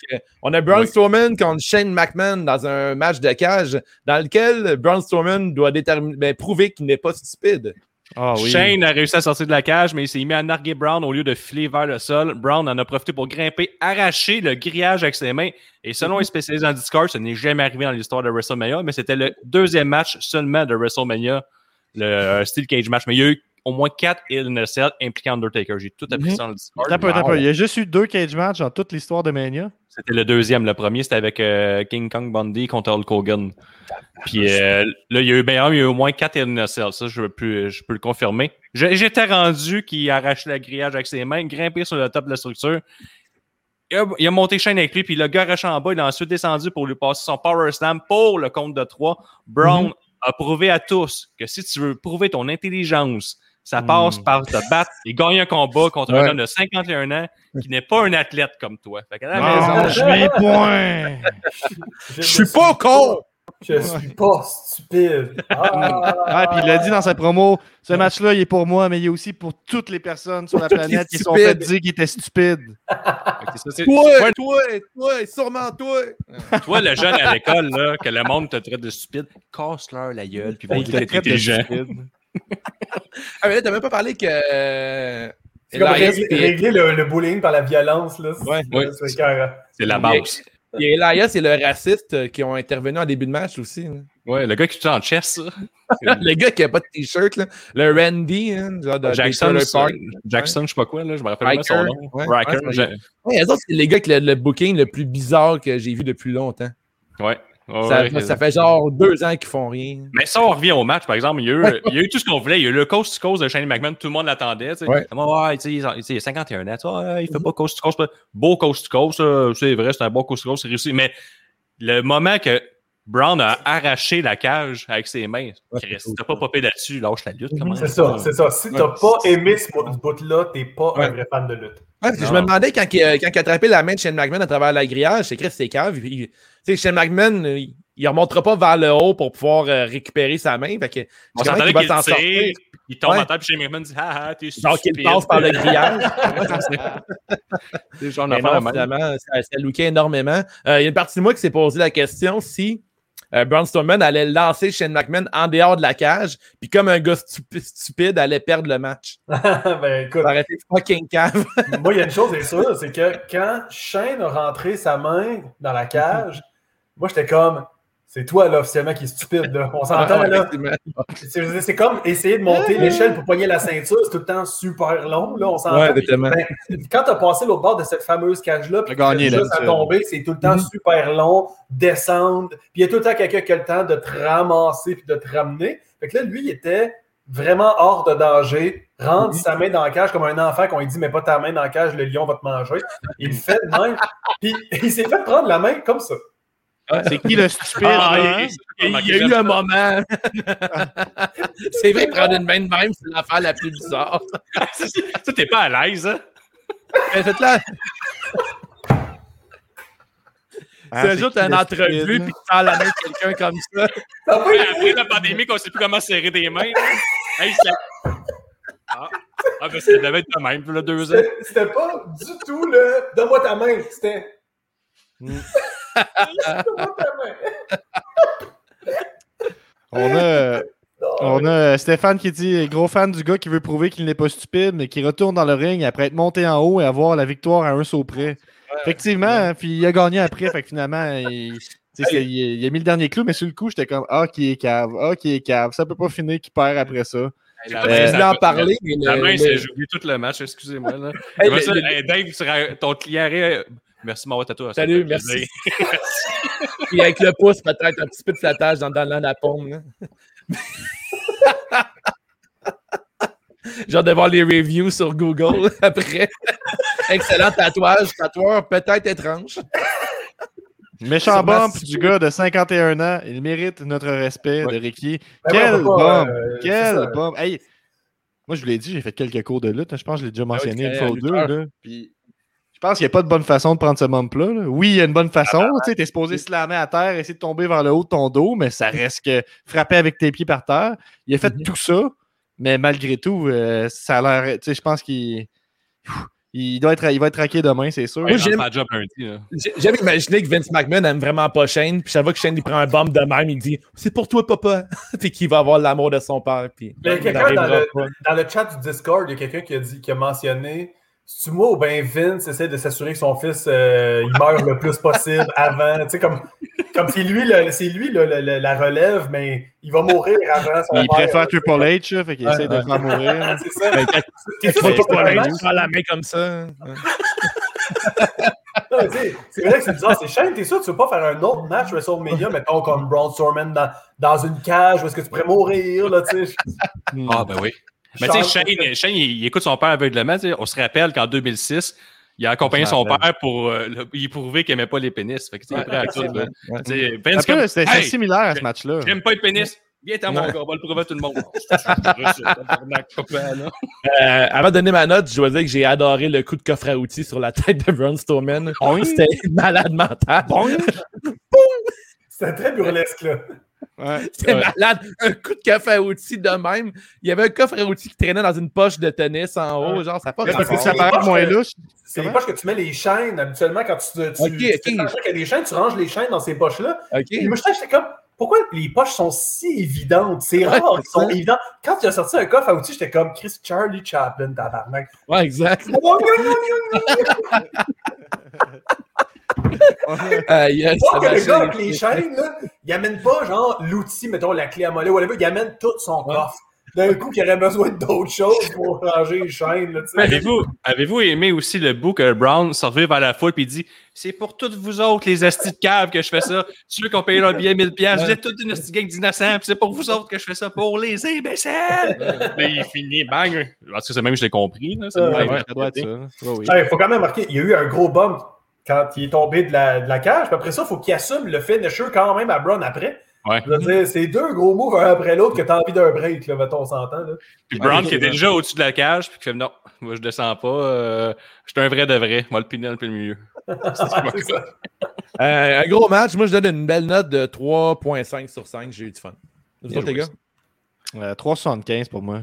On a Braun Strowman contre Shane McMahon dans un match de cage dans lequel Braun Strowman doit déterminer, ben, prouver qu'il n'est pas stupide. Ah oui. Shane a réussi à sortir de la cage, mais il s'est mis à narguer Brown au lieu de filer vers le sol. Brown en a profité pour grimper, arracher le grillage avec ses mains. Et selon les spécialistes en Discord, ce n'est jamais arrivé dans l'histoire de WrestleMania, mais c'était le deuxième match seulement de WrestleMania, le euh, Steel Cage match. Mais il y a eu au moins quatre Hell in a Cell impliquant Undertaker. J'ai tout appris Mhm. ça dans le Discord. Wow. Il y a juste eu deux cage matchs dans toute l'histoire de Mania. C'était le deuxième. Le premier, c'était avec euh, King Kong Bundy contre Hulk Hogan. Puis euh, là, il y a eu, ben, il y a eu au moins quatre Hell in a Cell. Ça, je peux, je peux le confirmer. J'étais rendu qu'il arrachait le grillage avec ses mains, grimpé sur le top de la structure. Il a, il a monté chaîne avec lui, puis le gars arraché en bas. Il a ensuite descendu pour lui passer son Power Slam pour le compte de 3. Brown a prouvé à tous que si tu veux prouver ton intelligence, ça passe Mm. par te battre et gagner un combat contre un homme de 51 ans qui n'est pas un athlète comme toi. Fait qu'à la Non, maison, je mets point. Je suis pas con! Je suis pas stupide. Ah, Ah, puis il l'a dit dans sa promo, ce match-là, il est pour moi, mais il est aussi pour toutes les personnes sur la planète qui se sont stupides. fait dire qu'il était stupide. Que ça, Toi, toi, toi, sûrement toi! toi, le jeune à l'école, là, que le monde te traite de stupide, casse-leur la gueule, puis va te que t'es traite de stupide. Ah, mais là, t'as même pas parlé que. euh, C'est comme Elias régler, et- régler le, le bullying par la violence. Là. Ouais. Ouais. C'est la base. et Elias et le raciste euh, qui ont intervenu en début de match aussi. là. Ouais, le gars qui tue en chess, ça. le gars qui a pas de t-shirt, là. le Randy, hein, genre de Jackson, Park. Jackson, je sais pas quoi, là, je me rappelle pas son nom. ouais. Riker, Ouais, j'ai- Ouais, eux autres, c'est les gars qui ont le, le booking le plus bizarre que j'ai vu depuis longtemps. ouais. Ouais, ça, ouais. ça fait genre deux ans qu'ils font rien. Mais ça, on revient au match, par exemple. Il y a eu, il y a eu tout ce qu'on voulait. Il y a eu le coast to coast de Shane McMahon. Tout le monde l'attendait. Ouais. Ouais, sais, il a- tu sais, il a 51 ans. ouais, il fait pas coast to coast. Beau coast to coast. euh, C'est vrai, c'est un beau coast to coast. C'est réussi. Mais le moment que Brown a arraché la cage avec ses mains, Chris, si t'as pas popé là-dessus, lâche la lutte. Comment? C'est ça, c'est ça. Si t'as Ouais. pas aimé ce bout- ce bout-là, t'es pas Ouais. un vrai fan de lutte. Ouais, parce que je me demandais quand il, a- quand il a attrapé la main de Shane McMahon à travers la grillage, c'est Chris, c'est cave. Il- sais, Shane McMahon, euh, il, il remontera pas vers le haut pour pouvoir euh, récupérer sa main. Fait que, On s'entendait qu'il s'en sortir. il tombe Ouais. en terre, puis Shane McMahon dit Ah, ah, t'es Genre qu'il stupide. passe par le grillage. C'est genre Mais non, finalement, ça, ça lookait énormément. Euh, Il y a une partie de moi qui s'est posé la question si euh, Braun Strowman allait lancer Shane McMahon en dehors de la cage, puis comme un gars stupi- stupide, allait perdre le match. ben écoute, Ça aurait été fucking cave. moi, il y a une chose est sûre, c'est que quand Shane a rentré sa main dans la cage, moi, j'étais comme, c'est toi, là, officiellement, qui est stupide. Là. On s'entend, Ouais, là. C'est comme essayer de monter l'échelle pour pogner la ceinture, c'est tout le temps super long. Là, on s'entend. Ouais. Ben, quand tu as passé l'autre bord de cette fameuse cage-là, puis gagné, que tu fais juste à tomber, c'est tout le temps Mhm. super long, descendre, puis il y a tout le temps quelqu'un qui a le temps de te ramasser puis de te ramener. Fait que là, lui, il était vraiment hors de danger, rentre sa main dans la cage comme un enfant qu'on lui dit « Mets pas ta main dans la cage, le lion va te manger ». Il le fait de même, puis il s'est fait prendre la main comme ça. C'est qui le stupide? Ah, hein? il, il y a eu un moment. c'est vrai, prendre une main de même, c'est l'affaire la plus bizarre. Ça, t'es pas à l'aise, hein? Mais faites-là, Ah, tu c'est ajoutes une entrevue, puis tu tends la main de quelqu'un comme ça. Ça Après la pandémie, qu'on sait plus comment serrer des mains. Hey, c'est- ah. ah, ben ça devait être de même, pour le deux ans. C'était c'était pas du tout le « Donne-moi ta main », c'était « Mm. Donne-moi ta main ». On a, on a euh, Stéphane qui dit gros fan du gars qui veut prouver qu'il n'est pas stupide, mais qui retourne dans le ring après être monté en haut et avoir la victoire à un saut près. Effectivement, hein, puis il a gagné après, fait que finalement, il, a mis le dernier clou, mais sur le coup, j'étais comme Ah, qui est cave, ah, qui est cave, ça peut pas finir qu'il perd après ça. La main, voulais en parler, mais La main, j'ai oublié tout le match, excusez-moi. Dave, tu seras- ton client est- Merci tatoué. ça Salut, me fait plaisir. Puis avec le pouce, peut-être un petit peu de flattage dans, dans, dans la paume. hâte de voir les reviews sur Google après. Excellent tatouage, tatoueur peut-être étrange. Méchant bump du gars de 51 ans. Il mérite notre respect Ouais. de Ricky. Ben Quel ouais, pas, bump! euh, Quel bump! Hey, moi, je vous l'ai dit, j'ai fait quelques cours de lutte. hein. Je pense que je l'ai déjà mentionné ouais, une fois ou deux. Puis, je pense qu'il n'y a pas de bonne façon de prendre ce bump-là. là. Oui, il y a une bonne façon. Ah, tu sais, es supposé slammer à terre, essayer de tomber vers le haut de ton dos, mais ça reste que frapper avec tes pieds par terre. Il a fait Mhm. tout ça, mais malgré tout, euh, ça a l'air. Tu sais, je pense qu'il. Il, doit être, il va être raqué demain, c'est sûr. Ouais, j'aime- imaginé que Vince McMahon aime vraiment pas Shane, puis chaque fois que Shane il prend un bump de même, il dit C'est pour toi, papa. puis qu'il va avoir l'amour de son père. Puis Mais il quelqu'un dans. Dans le chat du Discord, il y a quelqu'un qui a dit, qui a mentionné c'est moi ou bien Vince essaie de s'assurer que son fils euh, il meurt le plus possible avant. Tu sais, comme comme c'est lui, le- c'est lui le- le- le- la relève, mais il va mourir avant son Il père. préfère Triple H, là, fait qu'il Ouais, essaie de le faire mourir. C'est ça. Ben, tu tu match. prends la main comme ça. Tu C'est vrai que c'est bizarre. C'est Shane, t'es sûr que tu veux pas faire un autre match WrestleMania, mettons comme Braun Strowman dans, dans une cage où est-ce que tu pourrais mourir, là, tu sais. Ah, ben oui. Mais tu sais, Shane, Shane, il, il écoute son père aveuglement. tu sais. On se rappelle qu'en 2006, il a accompagné son père pour euh, lui prouver qu'il n'aimait pas les pénis. Fait que, tout. Ouais. Vince, comme, C'était Hey, similaire à ce match-là. j'aime pas les pénis. Viens, t'en mon on va le prouver à tout le monde. Euh, avant de donner ma note, je dois dire que j'ai adoré le coup de coffre à outils sur la tête de Braun Strowman. C'était malade mental. C'était très burlesque, là. Ouais. C'était Ouais. malade. Un coup de coffre à outils de même. Il y avait un coffre à outils qui traînait dans une poche de tennis en haut. Ouais. Genre, ça n'a pas Mais Parce que ça paraît Moi, moins louche. C'est les poches que tu mets les chaînes. Habituellement, quand tu, tu, Ok, tu ok. fais attention qu'il y a des chaînes, tu ranges les chaînes dans ces poches-là. OK. Et moi, j'étais comme, pourquoi les poches sont si évidentes? C'est Ouais, rare qu'elles sont ça. évidentes. Quand tu as sorti un coffre à outils, j'étais comme Chris Charlie Chaplin, tabarnak. Ouais, exact. Euh, yes, que le gars avec les chaînes, là, il amène pas genre l'outil, mettons la clé à mollet, whatever, il amène tout son Ouais. coffre. D'un coup, il aurait besoin d'autres choses pour ranger les chaînes. Avez-vous avez aimé aussi le bout que Brown revient vers la foule et dit C'est pour toutes vous autres, les astis de cave, que je fais ça. Ceux qui ont payé leur billet 1000$, piastres, vous êtes toute une asti gang d'innocents, puis c'est pour vous autres que je fais ça, pour les imbéciles. Là, il finit, bang. Parce que c'est même, je l'ai compris. Là, Euh, Ouais, ça. Il faut quand même marquer, il y a eu un gros bump quand il est tombé de la, de la cage. Puis après ça, il faut qu'il assume le finisher quand même à Brown après. Ouais. Je veux dire, c'est deux gros moves un après l'autre que tu as envie d'un break, là, mettons, on s'entend. là. Puis Brown qui était déjà au-dessus de la cage, puis qui fait non, moi je descends pas. Euh, je suis un vrai de vrai. Moi, le pinel dans le milieu. C'est ça. Euh, un gros match. Moi, je donne une belle note de 3.5 sur 5. J'ai eu du fun. Vous autres, les gars? Euh, 3,75 pour moi.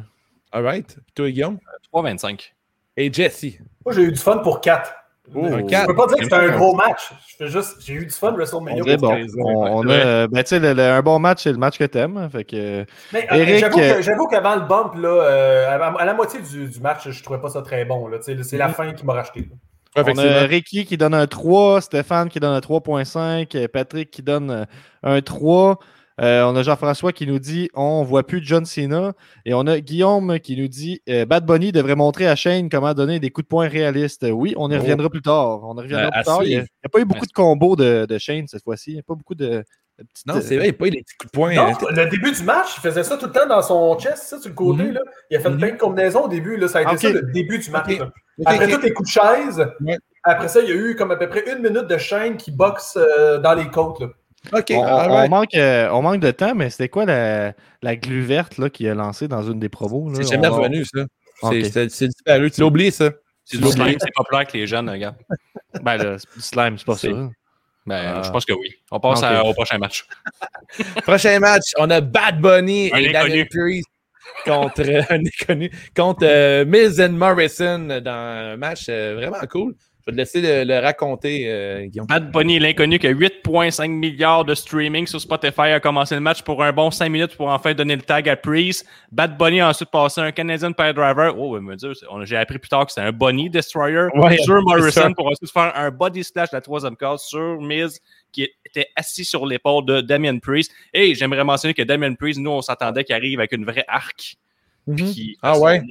All right. Toi, Guillaume? 3,25. Et Jesse? Moi, j'ai eu du fun pour 4. Oh. Un Je quatre. peux pas dire que c'était un gros match. J'ai eu du fun WrestleMania. On dirait pour bon. quatre. On, on a, Ouais. ben, tu sais, le- le- un bon match, c'est le match que t'aimes. Fait que, Mais, euh, Eric, j'avoue euh, j'avoue qu'avant le bump, là, euh, à, la moitié du, du match, je trouvais pas ça très bon. C'est la fin qui m'a racheté. là. On a. Ricky qui donne un 3, Stéphane qui donne un 3.5, euh, Patrick qui donne un 3. Euh, on a Jean-François qui nous dit on voit plus John Cena. Et on a Guillaume qui nous dit euh, Bad Bunny devrait montrer à Shane comment donner des coups de poing réalistes. Oui, on y Oh. reviendra plus tard. On y reviendra Euh, plus tard. Il n'y a, pas eu beaucoup de combos de, de Shane cette fois-ci. Il n'y a pas beaucoup de, de petites. Non, c'est vrai, il n'y a pas eu des petits coups de poing. Non, hein. le début du match, il faisait ça tout le temps dans son chest, ça, sur le côté. Mhm. là. Il a fait Mhm. plein de combinaisons au début. Là. Ça a été Ok. ça le début du match. Ok. là. Ok, Après tous les coups de chaise, après ça, il y a eu comme à peu près une minute de chaîne qui boxe euh, dans les côtes. Là. OK, On, all on right. manque, euh, on manque de temps, mais c'était quoi la, la glu verte là, qu'il a lancée dans une des promos? là? C'est jamais On- revenu, ça. Ok. C'est- disparu. Tu l'as oublié, ça. C'est Tu du slime, c'est populaire avec les jeunes, regarde. Ben, là, c'est du slime, c'est pas ça. Ben, Ah. je pense que oui. On passe à- au prochain match. Prochain match, on a Bad Bunny Un et Daniel. Priest contre un inconnu, contre euh, Miz and Morrison dans un match euh, vraiment cool. Je vais te laisser le, le raconter, euh, Guillaume. Bad Bunny, l'inconnu, qui a 8,5 milliards de streaming sur Spotify, a commencé le match pour un bon 5 minutes pour enfin donner le tag à Priest. Bad Bunny a ensuite passé un Canadian Pile Driver. Oh, ouais, me dire, c'est- on- j'ai appris plus tard que c'était un Bunny Destroyer Ouais, sur Morrison pour ensuite faire un body splash de la troisième case sur Miz qui était assis sur l'épaule de Damien Priest. Et j'aimerais mentionner que Damien Priest, nous, on s'attendait qu'il arrive avec une vraie arc. puis qu'il Ah ouais?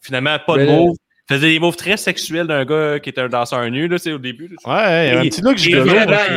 Finalement, pas de move. Il faisait des moves très sexuels d'un gars qui était un danseur nu, là, tu sais, au début. là. Ouais, il y a un petit look Il gigolo. il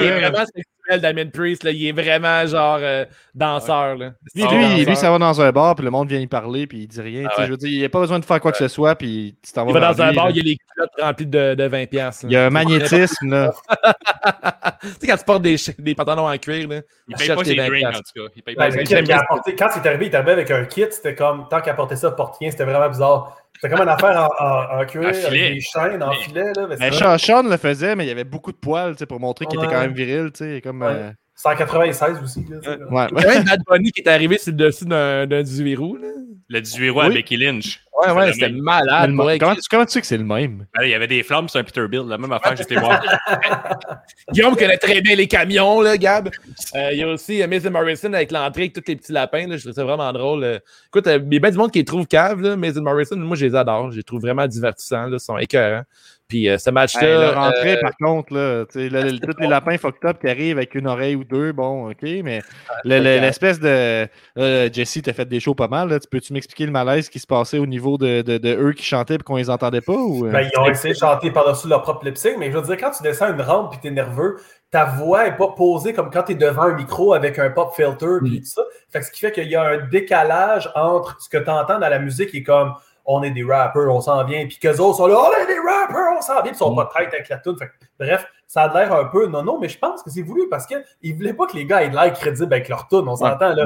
est vraiment sexuel, Damien Priest. Là. Il est vraiment genre euh, danseur. Là. Lui, lui, danseur. lui, ça va dans un bar, puis le monde vient y parler, puis il dit rien. Ah tu sais, ouais. Je veux dire, il n'y a pas besoin de faire quoi que ce soit, puis tu t'en vas Il va dans un bar, il y a les culottes remplies de, de 20$. piastres, là. Il y a un magnétisme, là. tu sais, quand tu portes des, pantalons en cuir, là, Il tu paye pas ses 20 drinks, en tout cas. Il paye Ben, pas ses apporté- quand il est arrivé, il est arrivé avec un kit, c'était comme, tant qu'il apportait ça, porte rien, c'était vraiment bizarre. C'était comme une affaire en, en, en cuir, En avec filet. des chaînes en Mais- filet, là. mais Ben, Sean, Sean le faisait, mais il y avait beaucoup de poils, tu sais, pour montrer qu'il était quand même viril, tu sais, comme... Ouais. euh, 196 aussi, là. Ouais, Il y a quand même Bad Bunny qui est arrivé sur le dessus d'un d'un 18 roues. Là. Le 18 rois à Oui. Becky Lynch. Ouais, C'est ouais, c'était malade. vrai. comment, tu, comment tu sais que c'est le même? Ben, il y avait des flammes sur un Peterbilt, la même affaire que j'étais voir. Guillaume connaît très bien les camions, là, Gab. Euh, il y a aussi Mason Morrison avec l'entrée avec tous les petits lapins. Là, je trouve ça vraiment drôle. euh. Écoute, euh, il y a bien du monde qui les trouve cave, là, Mason Morrison. Moi, je les adore. Je les trouve vraiment divertissants. Là, ils sont écœurants. Puis euh, ce match-là. Hey, entrée, euh, par contre, là, tu sais, là, le- tous les lapins fucked up qui arrivent avec une oreille ou deux, bon, ok, mais le- le- l'espèce de. euh, Jesse, t'as fait des shows pas mal, là. Tu peux-tu m'expliquer le malaise qui se passait au niveau de, de, de eux qui chantaient et qu'on les entendait pas? Ou, euh? Ben, ils ont essayé de chanter par-dessus leur propre lip mais je veux dire, quand tu descends une rampe et t'es nerveux, ta voix est pas posée comme quand t'es devant un micro avec un pop filter puis tout ça. Fait que ce qui fait qu'il y a un décalage entre ce que tu entends dans la musique et comme on est des rappers, on s'en vient, puis qu'eux autres sont là, on est des rappers, on s'en vient, puis ils sont pas tête avec la. Fait que, bref, ça a l'air un peu non, non, mais je pense que c'est voulu parce qu'ils voulaient pas que les gars aient de l'air crédibles avec leur tune, on s'entend là.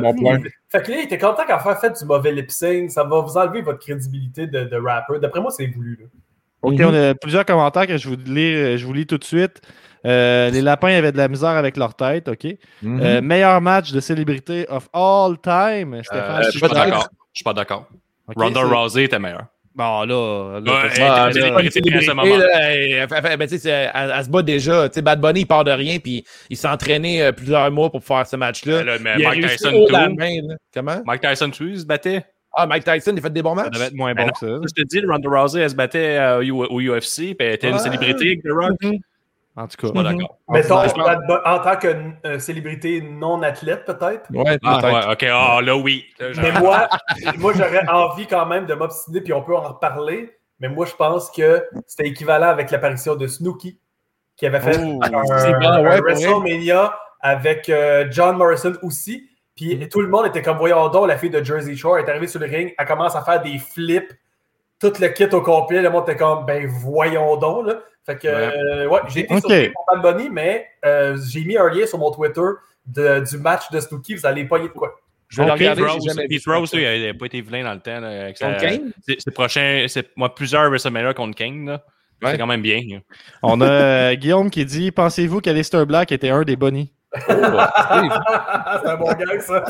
Fait que là, il était content qu'à faire fait du mauvais lip sync, ça va vous enlever votre crédibilité de, de rapper. D'après moi, c'est voulu. Là. Ok, Mhm. on a plusieurs commentaires que je vous lis, je vous lis tout de suite. Euh, les lapins avaient de la misère avec leur tête, ok. mhm. Euh, meilleur match de célébrité of all time, Stéphane. Euh, je suis pas d'accord. Je suis pas d'accord. Ronda Rousey était meilleur. Bon, là. là, Ah, elle, se bat déjà. Tu sais, Bad Bunny, il part de rien, puis il s'est entraîné euh, plusieurs mois pour faire ce match-là. Là, mais Il a Mike Tyson, la main, là. Comment? Mike Tyson, tu se battait? Ah, Mike Tyson, il a fait des bons Ça matchs. devait être moins Ben bon non. que ça. Je te dis, Ronda Rousey, elle se battait euh, au UFC, puis elle était une célébrité avec The Rock. Suis En tout cas. Bad Bu- en tant que euh, célébrité non athlète, peut-être? Ouais, Ah, ouais, ok, ah, là, oui. Là, Mais moi, moi j'aurais envie quand même de m'obstiner, puis on peut en reparler. Mais moi, je pense que c'était équivalent avec l'apparition de Snooki, qui avait fait Oh, un, ouais. WrestleMania avec euh, John Morrison aussi. Puis Mm-hmm. tout le monde était comme, voyons donc, la fille de Jersey Shore est arrivée sur le ring, elle commence à faire des flips, tout le kit au complet. Le monde était comme, ben voyons donc. Là. Fait que, Ouais. euh, ouais, j'ai été pour Bad Bunny, mais euh, j'ai mis un lien sur mon Twitter de- du match de Snooki. Vous allez pas y de quoi. Je vais le Ok, regarder. Pete Rose, jamais vu Pete ça. Rose, lui, il n'a pas été vilain dans le temps. là, avec sa- Contre Kane? C'est c'est prochain, c'est moi plusieurs WrestleMania contre Kane. là. Ouais. C'est quand même bien. On a euh, Guillaume qui dit Pensez-vous qu'Alistair Black était un des bonnies. c'est un bon gag, ça.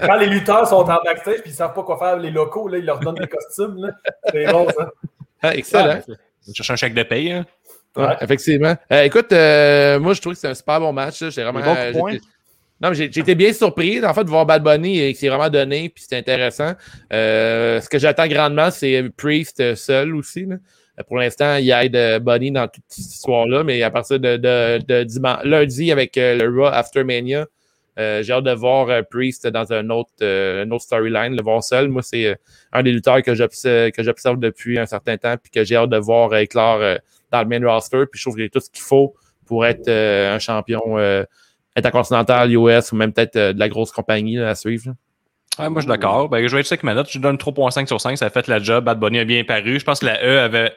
Quand les lutteurs sont en backstage et ils savent pas quoi faire, les locaux, là, ils leur donnent des costumes. là. C'est bon, ça. Ah, excellent. Je cherche un chèque de paye. hein. Ouais, effectivement. Euh, écoute, euh, moi, je trouve que c'est un super bon match. là. J'ai vraiment. Euh, j'étais- non, mais j'ai j'ai été bien surpris, en fait, de voir Bad Bunny et que c'est vraiment donné, puis c'est intéressant. Euh, ce que j'attends grandement, c'est Priest seul aussi. là. Euh, Pour l'instant, il aide Bunny dans toute cette histoire-là, mais à partir de, de, de diman- lundi avec euh, le Raw After Mania, euh, j'ai hâte de voir euh, Priest dans un autre, une autre storyline, le voir seul. Moi, c'est un des lutteurs que j'observe, depuis un certain temps, puis que j'ai hâte de voir éclore dans le main roster. Puis je trouve qu'il a tout ce qu'il faut pour être un champion intercontinental, US ou même peut-être de la grosse compagnie à suivre. moi, je suis d'accord. Ben, je vais être sec ma note. Je donne 3.5 sur 5. Ça a fait la job. Bad Bunny a bien paru. Je pense que la E avait,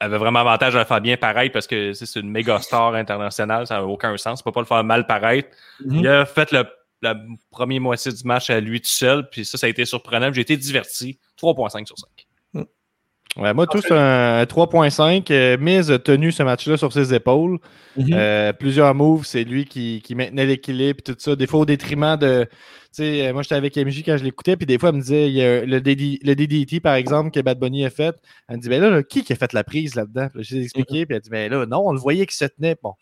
avait vraiment avantage à le faire bien pareil parce que c'est une méga star internationale. Ça n'a aucun sens. On peut pas le faire mal paraître. Mhm. Il a fait le, la première moitié du match à lui tout seul. Puis ça, ça a été surprenant. J'ai été diverti. 3.5 sur 5. Ouais, moi, tout, c'est un 3.5. Euh, Miz a tenu ce match-là sur ses épaules. Mhm. Euh, plusieurs moves, c'est lui qui, qui maintenait l'équilibre et tout ça. Des fois, au détriment de. Tu sais, euh, moi, j'étais avec MJ quand je l'écoutais, puis des fois, elle me disait il y a le, DD le DDT, par exemple, que Bad Bunny a fait. Elle me dit ben là, là, qui qui a fait la prise là-dedans? Puis là, Je lui ai expliqué, puis elle dit ben là, non, on le voyait qu'il se tenait. Bon.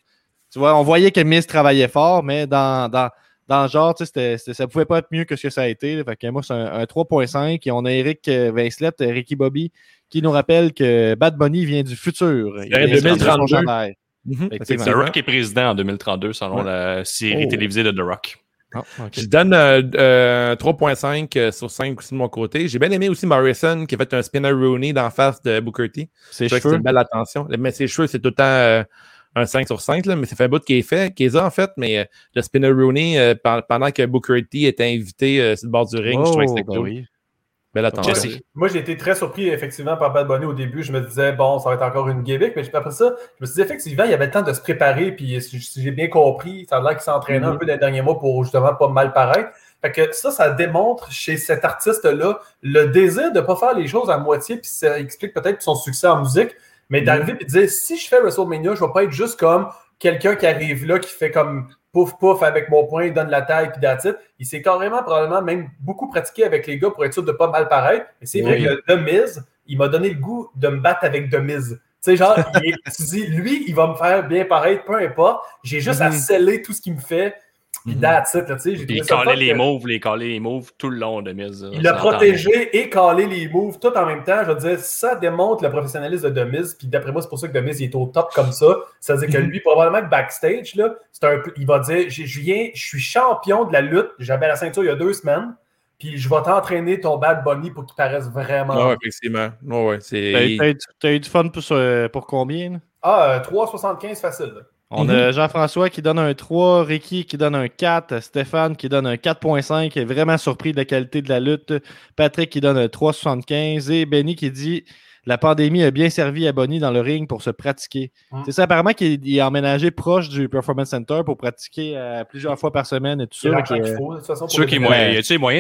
Tu vois, on voyait que Miz travaillait fort, mais dans. dans dans le genre, tu sais, c'était- c'était- ça pouvait pas être mieux que ce que ça a été. là. Fait que moi, c'est un, un 3.5. Et on a Eric euh, Vincelette, euh, Ricky Bobby, qui nous rappelle que Bad Bunny vient du futur. Il vient de 2032. son chandail. Mhm. Effectivement. The Rock est président en 2032 selon Ouais. la série Oh. télévisée de The Rock. Ah. Je donne euh, euh, 3.5 euh, sur 5 aussi de mon côté. J'ai bien aimé aussi Morrison qui a fait un spinner Rooney d'en face de Booker T. Cheveux. une belle attention. Mais ses cheveux, c'est tout le temps euh, un 5 sur 5, là, mais ça fait un bout qu'il est fait, qu'il est en fait, mais euh, le spinner Rooney, euh, pen- pendant que Booker T était invité euh, sur le bord du ring, je trouvais que Oh, c'était ben cool. oui. Belle attention. Jesse. Moi, j'ai été très surpris, effectivement, par Bad Bunny au début. Je me disais, bon, ça va être encore une gimmick. Mais après ça, je me suis dit, effectivement, il y avait le temps de se préparer. Puis, si j'ai bien compris, ça a l'air qu'il s'entraînait un Mhm. peu dans les derniers mois pour justement pas mal paraître. Fait que ça, ça démontre chez cet artiste-là le désir de ne pas faire les choses à moitié. Puis, ça explique peut-être son succès en musique. Mais d'arriver et de dire, si je fais WrestleMania, je ne vais pas être juste comme quelqu'un qui arrive là, qui fait comme pouf pouf avec mon poing, il donne la taille, puis it. Il s'est carrément, probablement, même beaucoup pratiqué avec les gars pour être sûr de pas mal paraître. Et c'est vrai Oui. que The Miz, il m'a donné le goût de me battre avec The Miz. Tu sais, genre, il tu dis, lui, il va me faire bien paraître, peu importe. J'ai juste à Mhm. sceller tout ce qu'il me fait, puis that's it. Là, tu sais, j'ai Puis trouvé il calait les que- moves, les calait les moves tout le long de Miz. là. il entend. protégé et calé les moves tout en même temps. Je veux dire, ça démontre le professionnalisme de Demise. Puis d'après moi, c'est pour ça que Demise il est au top comme ça. C'est-à-dire que lui, probablement que backstage, là, c'est un peu, il va dire Je viens, je suis champion de la lutte. J'avais la ceinture il y a deux semaines. Puis je vais t'entraîner ton Bad Bunny pour qu'il paraisse vraiment. Ouais, ouais, effectivement. Ouais, ouais, c'est... T'as eu- du fun pour, ce- pour combien? là? Ah, euh, 3,75 facile. là. On Mhm. a Jean-François qui donne un 3, Ricky qui donne un 4, Stéphane qui donne un 4.5, qui est vraiment surpris de la qualité de la lutte, Patrick qui donne un 3.75 et Benny qui dit la pandémie a bien servi à Bonnie dans le ring pour se pratiquer. C'est ça, apparemment qu'il il est emménagé proche du Performance Center pour pratiquer euh, plusieurs fois par semaine et tout ça. qu'il faut, de toute façon. pour Sûr qu'il y moyen- y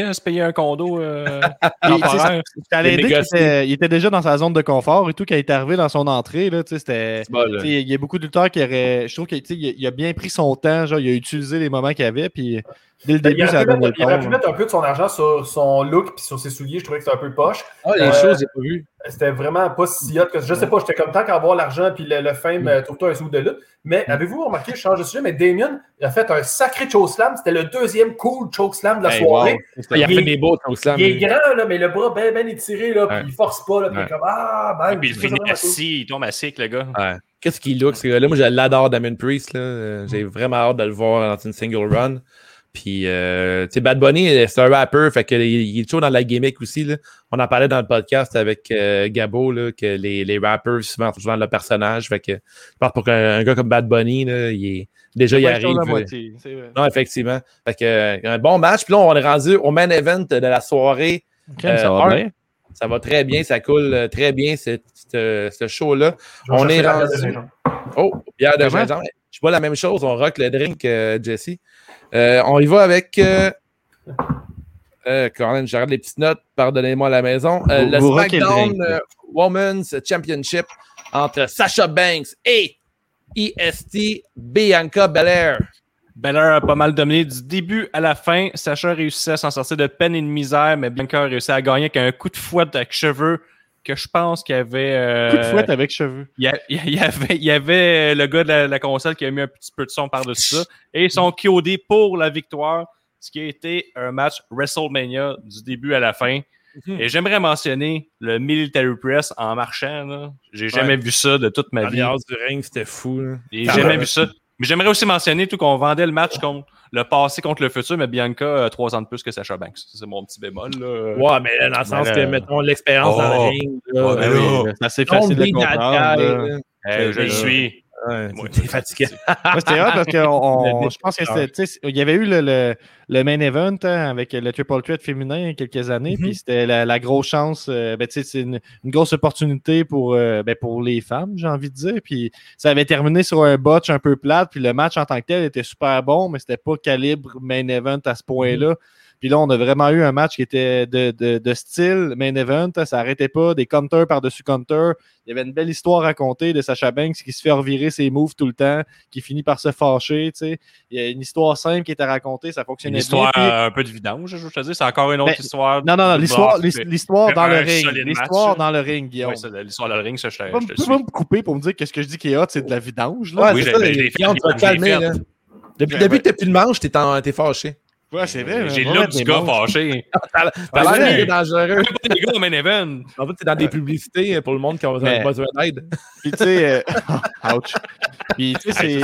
de se payer un condo euh, temporaire? Était, il était déjà dans sa zone de confort et tout, quand il est arrivé dans son entrée, là, c'était. Il y a beaucoup de lutteurs qui auraient. Je trouve qu'il il a bien pris son temps, genre, il a utilisé les moments qu'il avait, puis dès le Ben, Il début, ça a donné le il aurait pu mettre un peu de son argent sur son look et sur ses souliers. Je trouvais que c'était un peu poche. Ah, les Euh, choses, j'ai pas vu. C'était vraiment pas si hot que je sais pas, j'étais comme tant qu'à avoir l'argent puis le, le fame, Mm. euh, trouve-toi un sou de lutte. Mais avez-vous remarqué, je change de sujet, mais Damien a fait un sacré chokeslam. C'était le deuxième cool chokeslam de la Hey, soirée. wow. Il a il fait des beaux au slam. Il est grand, là, mais le bras bien ben étiré, là, puis Ouais. il force pas, là, puis il Ouais. comme Ah, ben, Puis il c'est finit assis, il tombe assis avec le gars. Ouais. Qu'est-ce qu'il look, ce gars-là? Moi, je l'adore, Damien Priest. là. J'ai vraiment hâte de le voir dans une single run. Puis, euh, tu sais, Bad Bunny, c'est un rapper, fait qu'il il est toujours dans la gimmick aussi. Là. On en parlait dans le podcast avec euh, Gabo, là, que les, les rappers, souvent, sont toujours dans le personnage. Fait que, je pense pour qu'un un gars comme Bad Bunny, là, il est, déjà, il Pas arrive. euh, moitié, c'est vrai. non, effectivement. Fait que, un bon match. Puis là, on est rendu au main event de la soirée. Euh, ça va bien. Ça va très bien, ça coule très bien, ce, show-là. On est rendu-. Oh, bière de gingembre. Je bois la même chose, on rock le drink, euh, Jesse. Euh, on y va avec. Euh, euh, Colin, je regarde les petites notes, pardonnez-moi à la maison. Euh, Vous- le vous SmackDown euh, Women's Championship entre Sasha Banks et EST Bianca Belair. Belair a pas mal dominé du début à la fin. Sacha réussit à s'en sortir de peine et de misère, mais Bianca a réussi à gagner avec un coup de fouette avec cheveux que je pense qu'il y avait. euh, Coup de fouette avec cheveux. Il y, avait, y avait le gars de la, la console qui a mis un petit peu de son par-dessus ça. Et son KOD pour la victoire, ce qui a été un match WrestleMania du début à la fin. Mhm. Et j'aimerais mentionner le Military Press en marchant. J'ai jamais vu ça de toute ma vie. House du ring, c'était fou. J'ai jamais vu ça. Mais j'aimerais aussi mentionner tout qu'on vendait le match contre le passé contre le futur, mais Bianca a trois ans de plus que Sacha Banks. C'est mon petit bémol. Là. Ouais, mais dans le sens que, mettons, l'expérience dans le Oh. ring. là, Ouais, ben mais oui. C'est assez facile de comprendre. Euh, je le suis. Ouais, Moi, t'es fatigué. C'était hot parce que on- je pense que c'était- tu sais, il y avait eu le, le- le main event hein, avec le Triple Threat féminin il y a quelques années, puis c'était la, la grosse chance, euh, ben, c'est une, une grosse opportunité pour, euh, ben, pour les femmes, j'ai envie de dire. Puis ça avait terminé sur un botch un peu plate, puis le match en tant que tel était super bon, mais c'était pas calibre main event à ce point-là. Puis là, on a vraiment eu un match qui était de, de- de style main event. Ça arrêtait pas, des counters par-dessus counters. Il y avait une belle histoire à raconter de Sacha Banks qui se fait revirer ses moves tout le temps, qui finit par se fâcher. tu sais. Il y a une histoire simple qui était racontée, ça Une fonctionnait histoire bien. puis- euh, un peu de vidange, je veux te dire. C'est encore une autre Ben, histoire. Non, non, non, l'histoire, dans le ring. L'histoire dans le ring, Guillaume. L'histoire dans le ring, ça, je, je tu peux me couper pour me dire que ce que je dis qui est hot, c'est de la vidange. Là. Ouais, Oui, c'est j'ai-. Depuis, que t'as plus de manche, t'es en- t'es fâché. Ouais, c'est vrai. J'ai le look du des gars fâché. T'as l'air dangereux. Pas les gars au main event. En fait, c'est dans des publicités pour le monde qui a besoin d'aide. Puis tu sais, euh, ouch. Puis tu sais,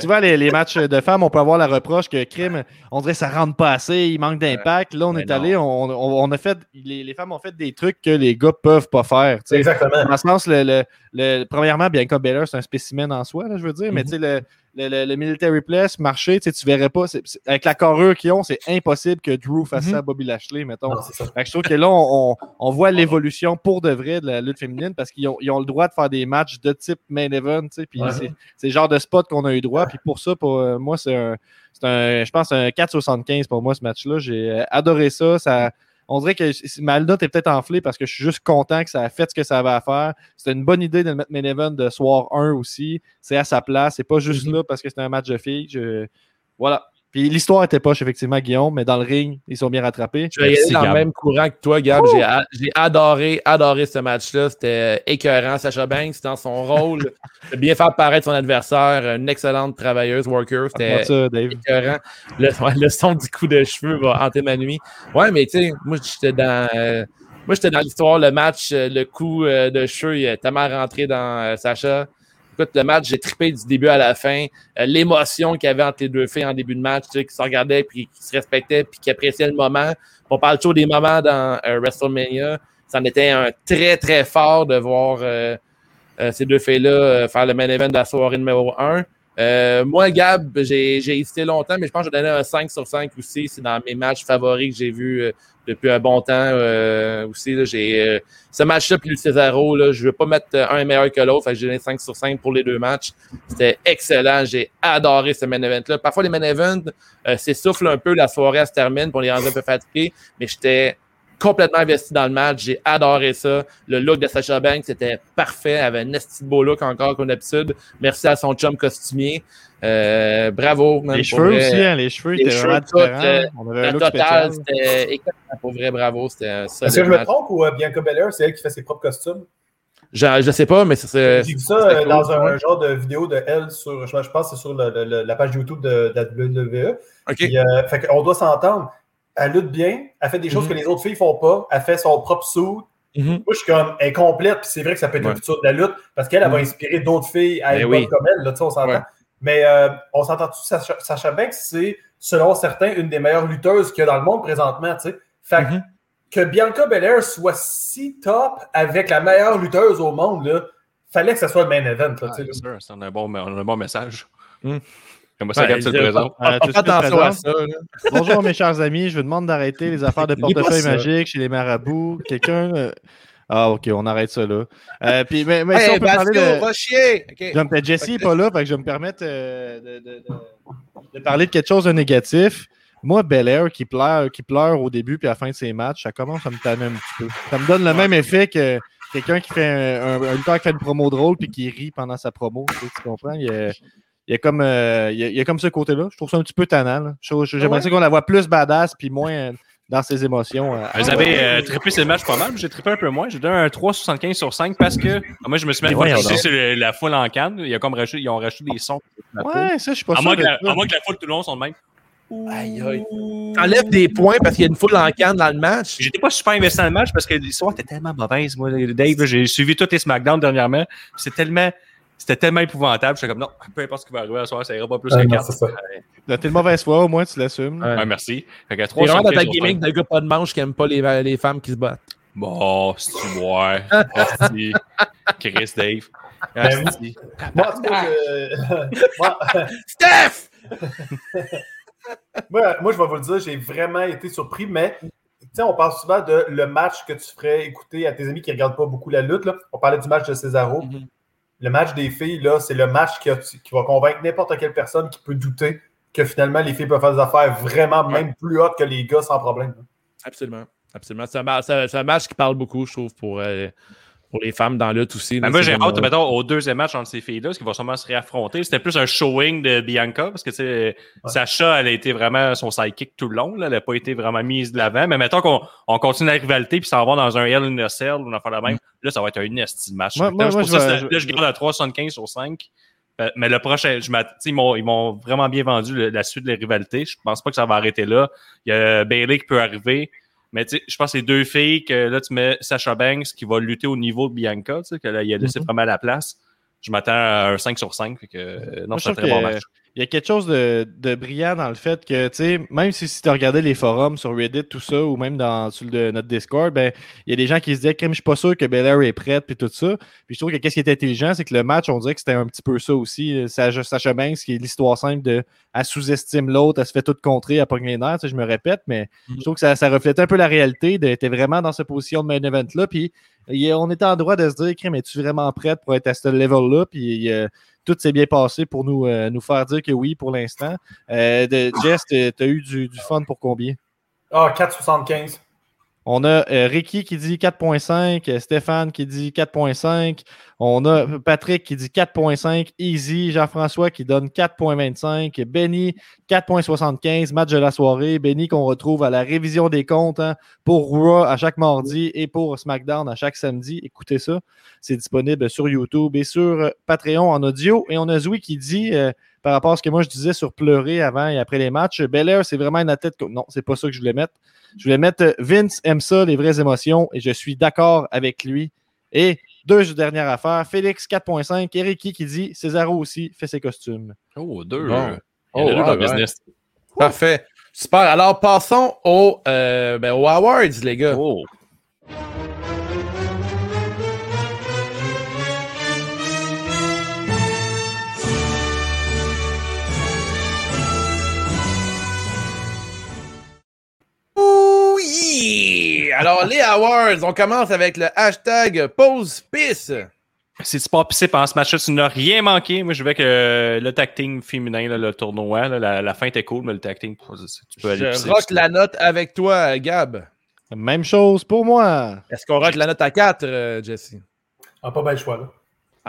tu vois, les, matchs de femmes, on peut avoir la reproche que crime, on dirait que ça rentre pas assez, il manque d'impact. Là, on Mais est allé, on, a fait, les, femmes ont fait des trucs que les gars peuvent pas faire. Exactement. Dans le sens, le, premièrement, Bianca Belair, c'est un spécimen en soi, je veux dire, mais Mhm. tu sais, le, le, le- military place, marché, tu sais, tu verrais pas. avec la carrure qu'ils ont, c'est impossible que Drew fasse Mhm. ça à Bobby Lashley, mettons. Non, ça. Je trouve que là, on, on- voit l'évolution pour de vrai de la lutte féminine parce qu'ils ont, ils ont le droit de faire des matchs de type main event. tu sais, Puis Ouais. c'est, c'est le genre de spot qu'on a eu droit. Puis pour ça, pour euh, moi, c'est un, c'est un, je pense, un 4,75 pour moi, ce match-là. J'ai euh, adoré ça. ça on dirait que ma note est peut-être enflée parce que je suis juste content que ça a fait ce que ça avait à faire. C'était une bonne idée de le mettre main event de soir 1 aussi. C'est à sa place. C'est pas juste Mhm. là parce que c'est un match de filles. Je- Voilà. Puis l'histoire était poche, effectivement, Guillaume, mais dans le ring, ils sont bien rattrapés. Je vais y aller dans le même courant que toi, Gab. J'ai J'ai adoré, adoré ce match-là. C'était écœurant. Sacha Banks, dans son rôle, de bien faire paraître son adversaire. Une excellente travailleuse, worker. C'était ça, Dave. écœurant. Le, ouais, le son du coup de cheveux va hanter ma nuit. Ouais, mais tu sais, moi, j'étais dans. euh, moi, j'étais dans l'histoire, le match, euh, le coup euh, de cheveux, il est tellement rentré dans euh, Sacha. Écoute, le match, j'ai trippé du début à la fin. Euh, L'émotion qu'il y avait entre les deux filles en début de match, qui se regardaient, puis qui se respectaient, puis qui appréciaient le moment. On parle toujours des moments dans euh, WrestleMania. C'en était un très, très fort de voir euh, euh, ces deux filles-là faire le main event de la soirée numéro 1. Euh, moi, Gab, j'ai hésité longtemps, mais je pense que je vais donner un 5 sur 5 aussi. C'est dans mes matchs favoris que j'ai vus euh, depuis un bon temps euh, aussi. ce match-là plus le Cesaro, là, je ne veux pas mettre un meilleur que l'autre. J'ai donné 5 sur 5 pour les deux matchs. C'était excellent. J'ai adoré ce main event-là. Parfois, les main events s'essoufflent un peu, la soirée se termine, puis on rend un peu fatigués, mais j'étais complètement investi dans le match. J'ai adoré ça. Le look de Sacha Banks c'était parfait. Elle avait un esti beau look encore comme d'habitude. Merci à son chum costumier. Euh, bravo. Les cheveux vrai. aussi, hein, les cheveux Les étaient cheveux, vraiment tout, différents. euh, On avait un Le look total, spécial. c'était. Pour vrai, bravo. Est-ce que je me trompe ou euh, Bianca Belair, c'est elle qui fait ses propres costumes? Je, je sais pas, mais c'est. c'est- J'ai vu ça euh, cool, dans un genre de vidéo de elle sur, je, je pense que c'est sur le- le- la page YouTube de, de la WWE. OK. Puis, euh, fait qu'on doit s'entendre. Elle lutte bien, elle fait des choses Mhm. que les autres filles font pas, elle fait son propre suit. Mhm. Moi, je suis comme incomplète, puis c'est vrai que ça peut être Ouais. le futur de la lutte, parce qu'elle elle va Mhm. inspirer d'autres filles à Ben être oui. comme elle, là, tu sais, on s'entend. Ouais. Mais euh, on s'entend-tu, Sacha, Sacha Banks, c'est, selon certains, une des meilleures lutteuses qu'il y a dans le monde présentement, tu sais. Fait que- Mhm. que Bianca Belair soit si top avec la meilleure lutteuse au monde, là, fallait que ce soit le main event. Là, Ah, là. sûr, c'est un bon, on a un bon message. Hmm. Comme ça, Ouais, Gab, je- le présent. Euh, attention à ça. Bonjour mes chers amis, je vous demande d'arrêter les affaires de portefeuille magique chez les marabouts. Quelqu'un. euh, Ah ok, on arrête ça là. Euh, puis, mais, mais si on peut parler de. chier! Jesse n'est pas là, fait que je vais me permettre euh, de, de- de- de parler de quelque chose de négatif. Moi, Belair qui pleure, qui pleure au début puis à la fin de ses matchs, ça commence à me tanner un petit peu. Ça me donne le même effet que quelqu'un qui fait un, un, un lutteur qui fait une promo drôle puis qui rit pendant sa promo. Tu, sais, tu comprends? Il il y a comme, euh, il y a, il y a comme ce côté-là. Je trouve ça un petit peu tannant. J'aimerais Ouais. qu'on la voit plus badass puis moins euh, dans ses émotions. euh. Vous avez euh, trippé ce match pas mal, j'ai trippé un peu moins. J'ai donné un 3,75 sur 5 parce que ah, moi, je me suis mis à sur le- la foule en canne. Il y a comme rajouté- ils ont rajouté des sons. Ouais, ça, je suis pas À sûr. moins, que la, à moins que la foule tout le long sont de même. Aïe, aïe. T'enlèves des points parce qu'il y a une foule en canne dans le match. J'étais pas super investi dans le match parce que l'histoire était tellement mauvaise. Moi, Dave, j'ai suivi tous les SmackDown dernièrement. C'est tellement. C'était tellement épouvantable. J'étais comme non, peu importe ce qui va arriver à soir, ça ira pas plus Ah, que non, 4. c'est ça. Là, T'es de mauvaise foi, au moins tu l'assumes. Ouais. Ouais, merci. Fait qu'à T'es vraiment dans 3,75 ta gimmick 5. de gars pas de manche qui aime pas les, les femmes qui se battent. Bon, si tu vois. Asti. Chris Dave. Ben, Asti. Moi, en tout cas, je- moi, Steph! moi, moi, je vais vous le dire, j'ai vraiment été surpris, mais tu sais, on parle souvent de le match que tu ferais écouter à tes amis qui ne regardent pas beaucoup la lutte. là. On parlait du match de Cesaro. Mhm. Le match des filles, là, c'est le match qui, a- qui va convaincre n'importe quelle personne qui peut douter que finalement les filles peuvent faire des affaires vraiment même plus hautes que les gars sans problème. Absolument. Absolument. Un, c'est un match qui parle beaucoup, je trouve, pour, euh, pour les femmes dans lutte aussi. Ben, moi, j'ai hâte, euh, mettons, au deuxième match entre ces filles-là, parce qu'ils vont sûrement se réaffronter. C'était plus un showing de Bianca, parce que, tu sais, Sacha, elle a été vraiment son sidekick tout le long, là. Elle n'a pas été vraiment mise de l'avant. Mais mettons qu'on on continue la rivalité, puis ça va dans un Hell in a Cell, ou on va faire la même. Là, ça va être un de match. Moi- là, moi, pour ça, je là, garde à 3,75 sur 5. Euh, Mais le prochain, je m'att- tu sais, ils m'ont ils m'ont vraiment bien vendu le- la suite de la rivalité. Je pense pas que ça va arrêter là. Il y a Bailey qui peut arriver. Mais tu sais, je pense que c'est deux filles que là, tu mets Sasha Banks qui va lutter au niveau de Bianca, tu sais, que là, il a laissé Mhm. vraiment la place. Je m'attends à un 5 sur 5. Fait que, euh, non, c'est un très bon match. Il y a quelque chose de, de brillant dans le fait que, tu sais, même si, si tu regardais les forums sur Reddit, tout ça, ou même dans sur le- notre Discord, ben, il y a des gens qui se disaient, je suis pas sûr que Belair est prête, puis tout ça. Puis je trouve que qu'est-ce qui était intelligent, c'est que le match, on dirait que c'était un petit peu ça aussi. Sacha, Sacha Banks, qui est l'histoire simple de, elle sous-estime l'autre, elle se fait toute contrer, elle pogne les nerfs, je me répète, mais je trouve que ça, ça reflétait un peu la réalité, d'être vraiment dans cette position de main event-là, puis on était en droit de se dire, Crime, es-tu vraiment prête pour être à ce level-là? Puis euh, tout s'est bien passé pour nous, euh, nous faire dire que oui pour l'instant. Euh, Jess, tu as eu du, du fun pour combien? Ah, 4,75. On a euh, Ricky qui dit 4.5, euh, Stéphane qui dit 4.5, on a Patrick qui dit 4.5, Easy, Jean-François qui donne 4.25, Benny 4.75, match de la soirée, Benny qu'on retrouve à la révision des comptes hein, pour Raw à chaque mardi et pour SmackDown à chaque samedi. Écoutez ça, c'est disponible sur YouTube et sur euh, Patreon en audio. Et on a Zoui qui dit, par rapport à ce que moi je disais sur pleurer avant et après les matchs, Belair c'est vraiment une tête... Non, c'est pas ça que je voulais mettre. Je voulais mettre euh, Vince aime ça, les vraies émotions, et je suis d'accord avec lui. Et deux dernières affaires. Félix 4.5, Eriki qui dit Césaro aussi fait ses costumes. Oh, deux. Bon. Oh, deux dans le business. Parfait. Super. Alors, passons au, euh, ben, aux awards, les gars. Oh. Alors, les awards, on commence avec le hashtag pause pisse. Si tu pas pissé pendant ce match-là, tu n'as rien manqué. Moi, je vais que euh, le tag team féminin, là, le tournoi, là, la, la fin était cool, mais le tag team, tu peux aller Je pisser rock la note avec toi, Gab. Même chose pour moi. Est-ce qu'on rock la note à 4, euh, Jesse? Ah, pas bel choix, là.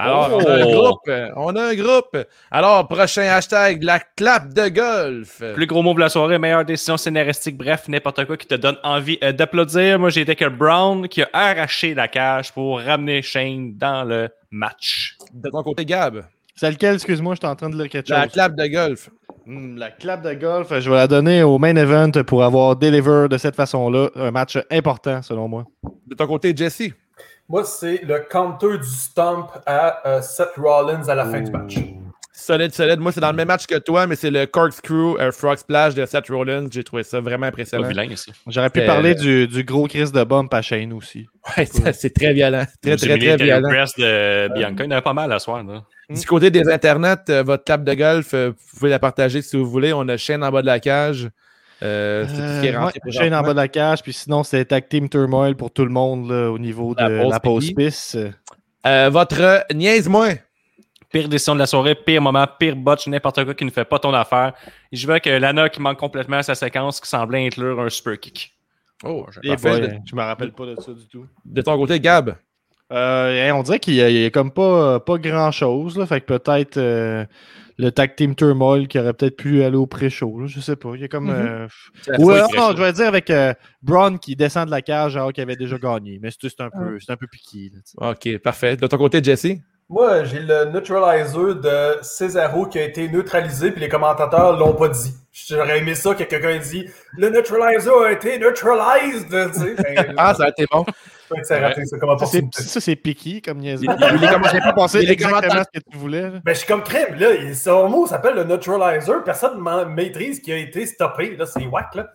Alors, Oh! on a un groupe. On a un groupe. Alors, prochain hashtag, la clap de golf. Plus gros mot de la soirée, meilleure décision scénaristique, bref, n'importe quoi qui te donne envie euh, d'applaudir. Moi, j'ai été que Brown qui a arraché la cage pour ramener Shane dans le match. De ton côté, Gab? C'est lequel, excuse-moi, je suis en train de lire quelque La chose. clap de golf. Hmm, la clap de golf, je vais la donner au main event pour avoir deliver de cette façon-là. Un match important, selon moi. De ton côté, Jesse? Moi, c'est le counter du stomp à euh, Seth Rollins à la fin du match. Solide, solide. Moi, c'est dans le même match que toi, mais c'est le corkscrew euh, frog splash de Seth Rollins. J'ai trouvé ça vraiment impressionnant. vilain ici. J'aurais pu Euh, parler du, du gros Chris de bump à Shane aussi. Ouais, c'est très violent. Très, très, très le violent. de Bianca. Il y en avait pas mal à soir. Là. Du côté des internets, euh, votre clap de golf, vous pouvez la partager si vous voulez. On a chaîne en bas de la cage. Euh, est Euh, ouais, Shane en bas de la cage, puis sinon, c'est Tag Team Turmoil pour tout le monde là, au niveau de La pause pisse. Euh, votre niaise-moi. Pire décision de la soirée, pire moment, pire botch, n'importe quoi qui ne fait pas ton affaire. Et je veux que Lana qui manque complètement à sa séquence qui semblait inclure un super kick. Oh, je me rappelle pas de ça du tout. de ton côté, Gab? Euh, on dirait qu'il y a, il y a comme pas, pas grand chose. Là, fait que peut-être euh, le tag team turmoil qui aurait peut-être pu aller au pré-show. Je sais pas. Il y a comme. Mhm. euh, Ou qu'il non, je vais dire avec euh, Braun qui descend de la cage alors qu'il avait déjà gagné. Mais c'est c'est un peu, c'est un peu piqué. là. Ok, parfait. De ton côté, Jesse? Moi, j'ai le neutralizer de Cesaro qui a été neutralisé, puis les commentateurs l'ont pas dit. J'aurais aimé ça que quelqu'un ait dit Le neutralizer a été neutralized. Tu sais, ben, Ah, ça a été bon. raté, ça, c'est-. Ça, c'est piqué comme niaise. Il- il- les commentaires- J'ai pas pensé les exactement ce que tu voulais. Ben, je suis comme crème, là. Son mot s'appelle le neutralizer. Personne ne maîtrise qui a été stoppé. Là, c'est whack, là.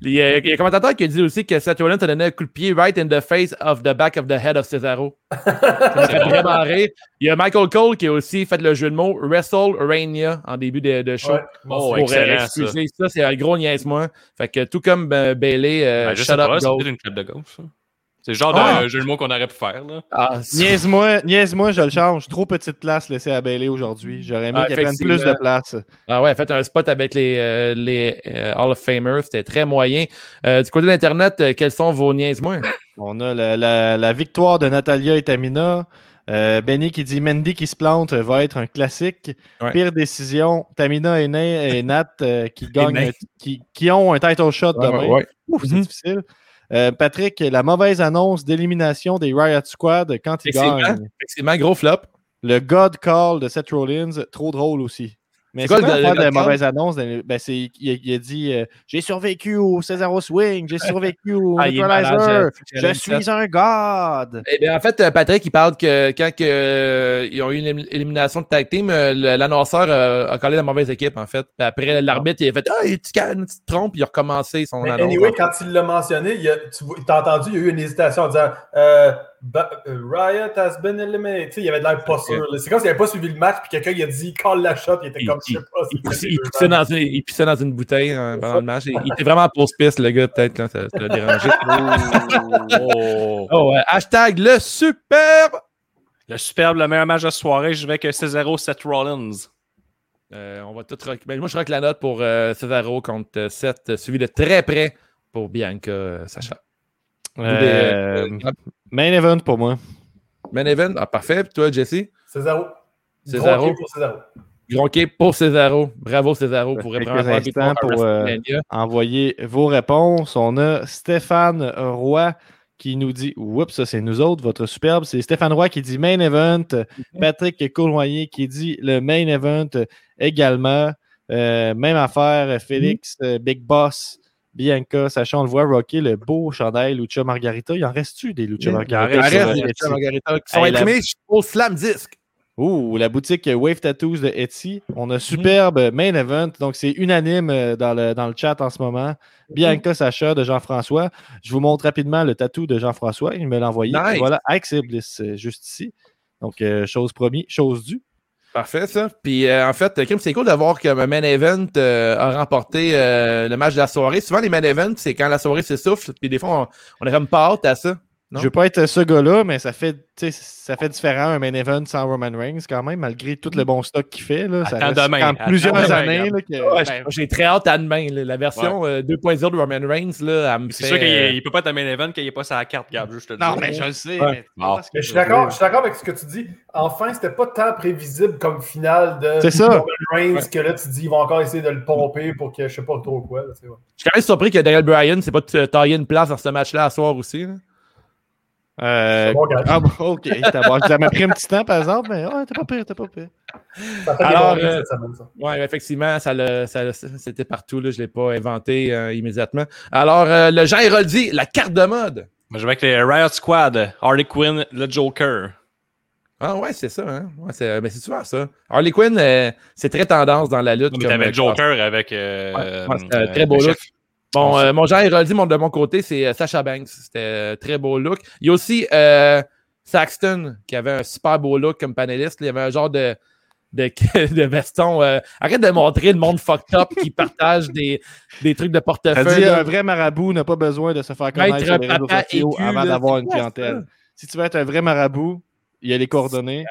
Il y, a, il y a un commentateur qui a dit aussi que Seth Rollins a donné un coup de pied right in the face of the back of the head of Cesaro. Ça m'a fait vraiment rire. Il y a Michael Cole qui a aussi fait le jeu de mots WrestleRania en début de, de show. Ouais. Oh, pour euh, ça. ça, c'est un gros niaise-moi. Fait que tout comme euh, Bailey, euh, Ben, je shut sais up, pas, c'est une club de golf. C'est le genre Ah! de jeu de mots qu'on aurait pu faire. Là. Ah, Niaise-moi, niaise-moi, je le change. Trop petite place laissée à Bailey aujourd'hui. J'aurais aimé Ah, qu'il prenne plus de place. Ah ouais, faites un spot avec les, euh, les euh, Hall of Famers, c'était très moyen. Euh, du côté de l'Internet, euh, quels sont vos niaises-moi? On a la, la- la victoire de Natalia et Tamina. Euh, Benny qui dit Mandy qui se plante va être un classique. Ouais. Pire décision, Tamina et, Na- et Nat euh, qui gagnent, qui, qui ont un title shot demain. Ouais, c'est Mhm. difficile. Euh, Patrick, la mauvaise annonce d'élimination des Riot Squad quand ils Effectivement. gagnent. Effectivement, gros flop. Le God Call de Seth Rollins, trop drôle aussi. Mais C'est quoi le- le le de mauvaise annonce? dans- Ben, c'est, il, a, il a dit euh, J'ai survécu au Cesaro Swing, j'ai survécu au Ah, malade, je- je suis un God. Eh bien, en fait, euh, Patrick, il parle que quand que, euh, ils ont eu une élim- élimination de tag team, l'annonceur euh, a collé la mauvaise équipe, en fait. Puis après, l'arbitre, il a fait Ah, tu, tu te trompes, il a recommencé son Mais annonce. anyway, quand il l'a mentionné, il y a- tu t'as entendu, il y a eu une hésitation en disant Riot has been eliminated. Tu sais, il avait de l'air pas sûr. C'est comme s'il n'avait pas suivi le match, puis quelqu'un il a dit call la shot, il était Il- comme je sais pas. Il, il dans une, il dans une bouteille hein, pendant le match. Il, il était vraiment pause piste, le gars, peut-être. là, Ça, l'a dérangé. Oh. Oh, ouais. hashtag le superbe. Le superbe, le meilleur match de soirée, je vais avec Cesaro Seth Rollins. Euh, on va tout rock- ben, moi, je rock la note pour euh, Cesaro contre euh, Seth, euh, suivi de très près pour Bianca euh, Sacha. Euh, des, euh, main event pour moi. main event, ah, parfait. Puis toi, Jesse? Césaro. Césaro. Pour Césaro. Gronqué pour Césaro. Bravo, Césaro. Pour à pour, euh. Envoyez vos réponses. On a Stéphane Roy qui nous dit Oups, ça c'est nous autres, votre superbe. C'est Stéphane Roy qui dit main event. Patrick Cournoyer qui dit le main event également. Euh, même affaire, Félix, euh, Big Boss, Bianca, sachant on le voit, Rocky, le beau chandail Lucha Margarita. Il en reste-tu des Lucha Il en Margarita? reste, il le y a Etsy? Margarita qui sont Hey, la- imprimés au Slam Disc. Ouh, la boutique Wave Tattoos de Etsy. On a superbe main event. Donc, c'est unanime euh, dans le, dans le chat en ce moment. Bianca Sacha de Jean-François. Je vous montre rapidement le tatou de Jean-François. Il me l'a envoyé. Nice. Voilà, avec Bliss, euh, juste ici. Donc, euh, chose promis, chose due. Parfait, ça. Puis, euh, en fait, Kim, c'est cool de voir que Main Event euh, a remporté euh, le match de la soirée. Souvent, les Main Events, c'est quand la soirée s'essouffle. Puis, des fois, on, on est comme pas hâte à ça. Non? Je veux pas être ce gars-là, mais ça fait, tu sais, ça fait différent un main event sans Roman Reigns quand même, malgré tout le bon stock qu'il fait. Là, ça Attends reste demain, attends plusieurs demain, années. Gab. là, que- Ouais, ben, J'ai très hâte à demain. là. La version euh, 2.0 de Roman Reigns, là, elle me C'est fait, sûr qu'il euh, peut pas être un main event qu'il n'y ait pas sa carte, Gab. juste te le non, dire. mais je le sais. Ouais. mais je suis d'accord, je suis d'accord avec ce que tu dis. Enfin, c'était pas tant prévisible comme finale de C'est ça. Roman Reigns Ouais. que là, tu dis, ils vont encore essayer de le pomper pour que je sais pas trop quoi. là. Je suis quand même surpris que Daniel Bryan s'est pas t- taillé une place dans ce match-là à soir aussi. là. Euh, C'est bon, ah bon, ok. Ça m'a pris un petit temps, par exemple, mais ouais, t'es pas pire, t'es pas pire. Ça fait des Alors, euh, cette semaine, ça. Oui, effectivement, ça, ça c'était partout. Là, je ne l'ai pas inventé euh, immédiatement. Alors, euh, le Jean Héroldi, la carte de mode. Moi, je vais avec les Riot Squad, Harley Quinn, le Joker. Ah ouais, c'est ça. Hein? Ouais, c'est, mais c'est souvent ça. Harley Quinn, euh, c'est très tendance dans la lutte. Mais comme, t'avais euh, le Joker avec. euh, Ouais, ouais, euh, très beau look. chef. Bon, On euh, mon Jean Héroldi, mon, de mon côté, c'est euh, Sacha Banks. C'était un très beau look. Il y a aussi euh, Saxton, qui avait un super beau look comme panéliste. Il y avait un genre de, de, de veston. euh, arrête de montrer le monde fucked up qui partage des, des trucs de portefeuille. dit un vrai marabout n'a pas besoin de se faire connaître sur les réseaux papa sociaux aigu, avant d'avoir une clientèle. Si tu veux être un vrai marabout, il y a les coordonnées.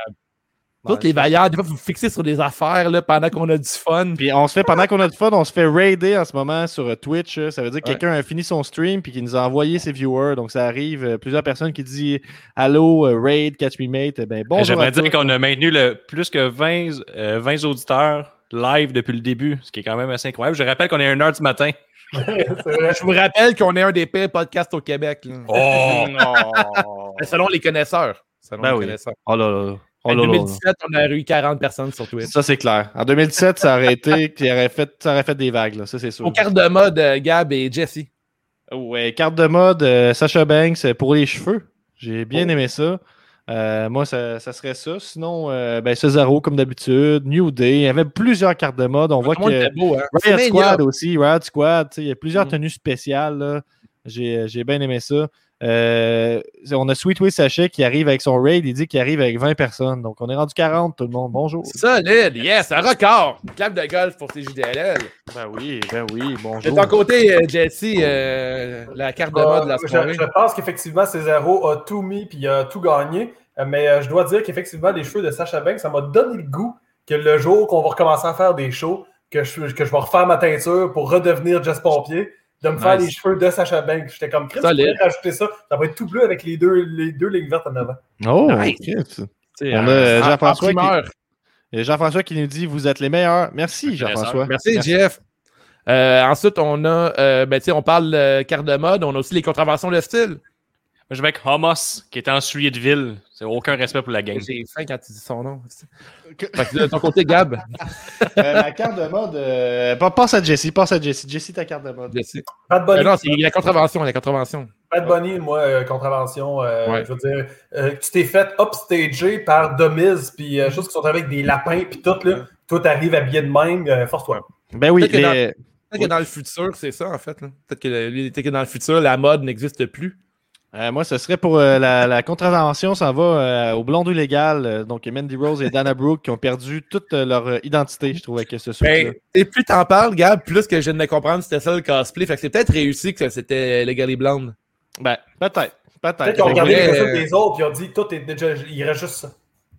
Toutes les vaillards, des fois, vous vous fixez sur des affaires là, pendant qu'on a du fun. Puis on se fait, pendant qu'on a du fun, on se fait raider en ce moment sur euh, Twitch. euh, Ça veut dire que Ouais. quelqu'un a fini son stream puis qu'il nous a envoyé ses viewers. Donc ça arrive, euh, plusieurs personnes qui disent Allô, raid, catch me mate. Ben bonjour. J'aimerais dire qu'on a maintenu le, plus que 20, euh, 20 auditeurs live depuis le début, ce qui est quand même assez incroyable. Je rappelle qu'on est à 1h du matin. Je vous rappelle qu'on est un des pires podcasts au Québec. là. Oh! Selon les connaisseurs. Selon Ben les oui. connaisseurs. Oh là là. En là là. 2017, on a eu 40 personnes sur Twitch. Ça, c'est clair. En 2017, ça aurait été, aurait fait, ça aurait fait des vagues, là. ça, c'est sûr. Aux cartes de mode, euh, Gab et Jesse. Ouais, carte de mode, euh, Sacha Banks euh, pour les cheveux. J'ai bien Oh. aimé ça. Euh, moi, ça, ça serait ça. Sinon, euh, ben, Cesaro, comme d'habitude, New Day. Il y avait plusieurs cartes de mode. On voit que beau, hein? Riot Squad aussi, Riot Squad, il y a plusieurs Mm. tenues spéciales. j'ai bien aimé ça. Euh, on a Sweet Way Sachet qui arrive avec son raid. Il dit qu'il arrive avec 20 personnes. Donc, on est rendu 40, tout le monde. Bonjour. Solide, yes, un record. Clap de golf pour ces JDLL. Ben oui, ben oui, De bonjour. ton côté, euh, Jesse, euh, la carte de mode de la Euh, je, soirée. je pense qu'effectivement, Cesaro a tout mis puis il a tout gagné. Mais je dois dire qu'effectivement, les cheveux de Sacha Banks, ça m'a donné le goût que le jour qu'on va recommencer à faire des shows, que je, que je vais refaire ma teinture pour redevenir Jess Pompier, de me faire Nice. les cheveux de Sacha Banks. J'étais comme Chris, tu rajouter ça. Ça va être tout bleu avec les deux, les deux lignes vertes en avant. Oh, Nice. On a euh, Jean-François qui, Jean-François qui nous dit Vous êtes les meilleurs. Merci, Jean-François. Merci, Jeff. Euh, ensuite, on a, euh, ben, tu sais, on parle euh, carte de mode, on a aussi les contraventions de style. Je vais avec Homos, qui est en soulier de ville. C'est aucun respect pour la game. J'ai faim quand tu dis son nom. Fait que de ton côté, Gab, Euh, la carte de mode. euh, pa- passe à Jesse, passe à Jesse. Jesse, ta carte de mode. je sais. Bad Euh, Bunny, non, c'est la contravention, la contravention. Bad Bunny, moi, euh, contravention, euh, Ouais. je veux dire, euh, tu t'es fait upstager par Demise, puis euh, choses qui sont avec des lapins, puis tout, là. Toi, t'arrives habillé de même, euh, force-toi. Ben oui, Peut-être que les- Peut-être que dans le futur, c'est ça, en fait. Peut-être que, le- que dans le futur, la mode n'existe plus. Euh, moi, ce serait pour euh, la, la contravention, ça va euh, au blondeau illégal. euh, donc, Mandy Rose et Dana Brooke qui ont perdu toute euh, leur euh, identité, je trouve, avec ce suit Ben, et plus t'en parles, Gab, plus que je viens de me comprendre c'était ça le cosplay. Fait que c'est peut-être réussi que c'était Legally Blonde. Ben, peut-être. Peut-être Peut-être. qu'ils ont regardé les euh, des autres, puis ils ont dit, tout est déjà, il reste juste ça.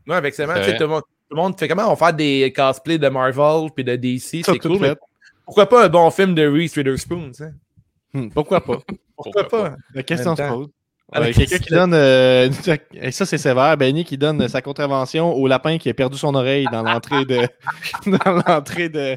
Ouais, avec sais, vrai. tout le monde, tout le monde fait comment on faire des cosplays de Marvel puis de DC, c'est tout cool. mais fait. pourquoi pas un bon film de Reese Witherspoon, tu sais? Hmm, pourquoi pas? Pourquoi, Pourquoi pas? La question se pose. Euh, Quelqu'un qui donne. euh, et ça, c'est sévère. Benny qui donne sa contravention au lapin qui a perdu son oreille dans l'entrée de. dans l'entrée de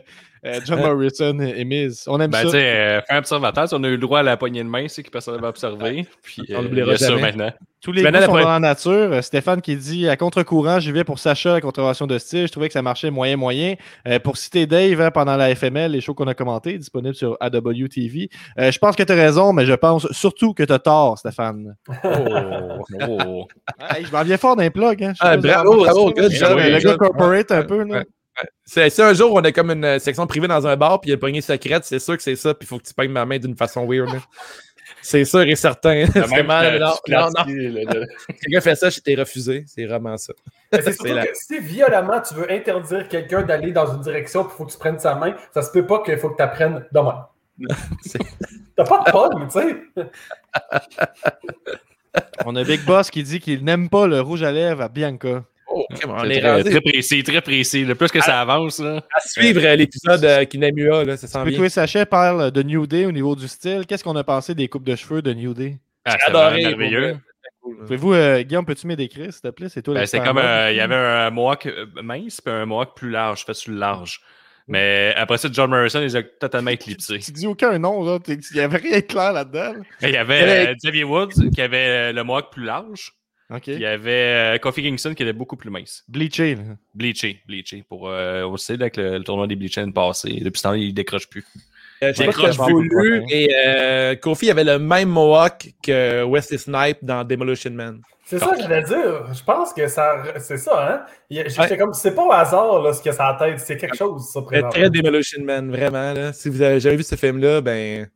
John Morrison et Miz. On aime Ben, ça. tu sais, euh, fin observateur, si on a eu le droit à la poignée de main, c'est que personne n'avait observé. Puis, On euh, l'oubliera a ça jamais. maintenant. Tous les Ben, la sont première- dans la nature. Euh, Stéphane qui dit à contre-courant, j'y vais pour Sacha, la contravention de style. Je trouvais que ça marchait moyen-moyen. Euh, pour citer Dave, hein, pendant la FML, les shows qu'on a commentés, disponibles sur AWTV. Euh, je pense que tu as raison, mais je pense surtout que tu as tort, Stéphane. Oh, oh. Hey, je m'en viens fort d'un plug. Hein. Ah, bravo, bravo, Le gars corporate un peu. Là. Ouais. C'est si un jour on a comme une euh, section privée dans un bar puis il y a une poignée secrète, c'est sûr que c'est ça, puis il faut que tu peignes ma main d'une façon weird. C'est sûr et certain. Vraiment, non, non, le- le- Quelqu'un fait ça, je t'ai refusé. C'est vraiment ça. C'est C'est surtout la- que si violemment tu veux interdire quelqu'un d'aller dans une direction, puis il faut que tu prennes sa main, ça se peut pas qu'il faut que tu apprennes de même. C'est- T'as pas de pomme, tu sais. On a Big Boss qui dit qu'il n'aime pas le rouge à lèvres à Bianca. Oh, ok, bon, on C'est est très, précis, très précis. Le plus que ça avance, là. à suivre euh, l'épisode euh, Kinamua, là, ça sent bien. toi, Sachet parle de New Day au niveau du style. Qu'est-ce qu'on a pensé des coupes de cheveux de New Day? Ah, adoré, merveilleux. Pouvez-vous, euh, Guillaume, peux-tu m'écrire, s'il te plaît? C'est toi Ben, c'est comme il y avait un mohawk mince puis un mohawk plus large, fait sur le large. Mais après ça, John Morrison, il a totalement éclipsé. Tu dis aucun nom, là. T'es- Il n'y avait rien de clair là-dedans. là. Il y avait euh, Xavier Woods qui avait le mohawk plus large. Il y avait euh, Kofi Kingston qui était beaucoup plus mince. Bleaché, là. Bleaché, bleaché. Pour euh, aussi, là, avec le, le tournoi des Bleachers passé. Depuis ce temps il décroche plus. Euh, je Décroche pas, voulu, et euh, Kofi avait le même mohawk que Wesley Snipe dans Demolition Man. C'est ça que je voulais dire. Je pense que ça, c'est ça, hein. Il- J'étais Ouais. comme, c'est pas au hasard, là, ce qu'il y a sur la tête. C'est quelque chose, ça, Très, Demolition Man, vraiment. Là. Si vous avez jamais vu ce film-là, ben.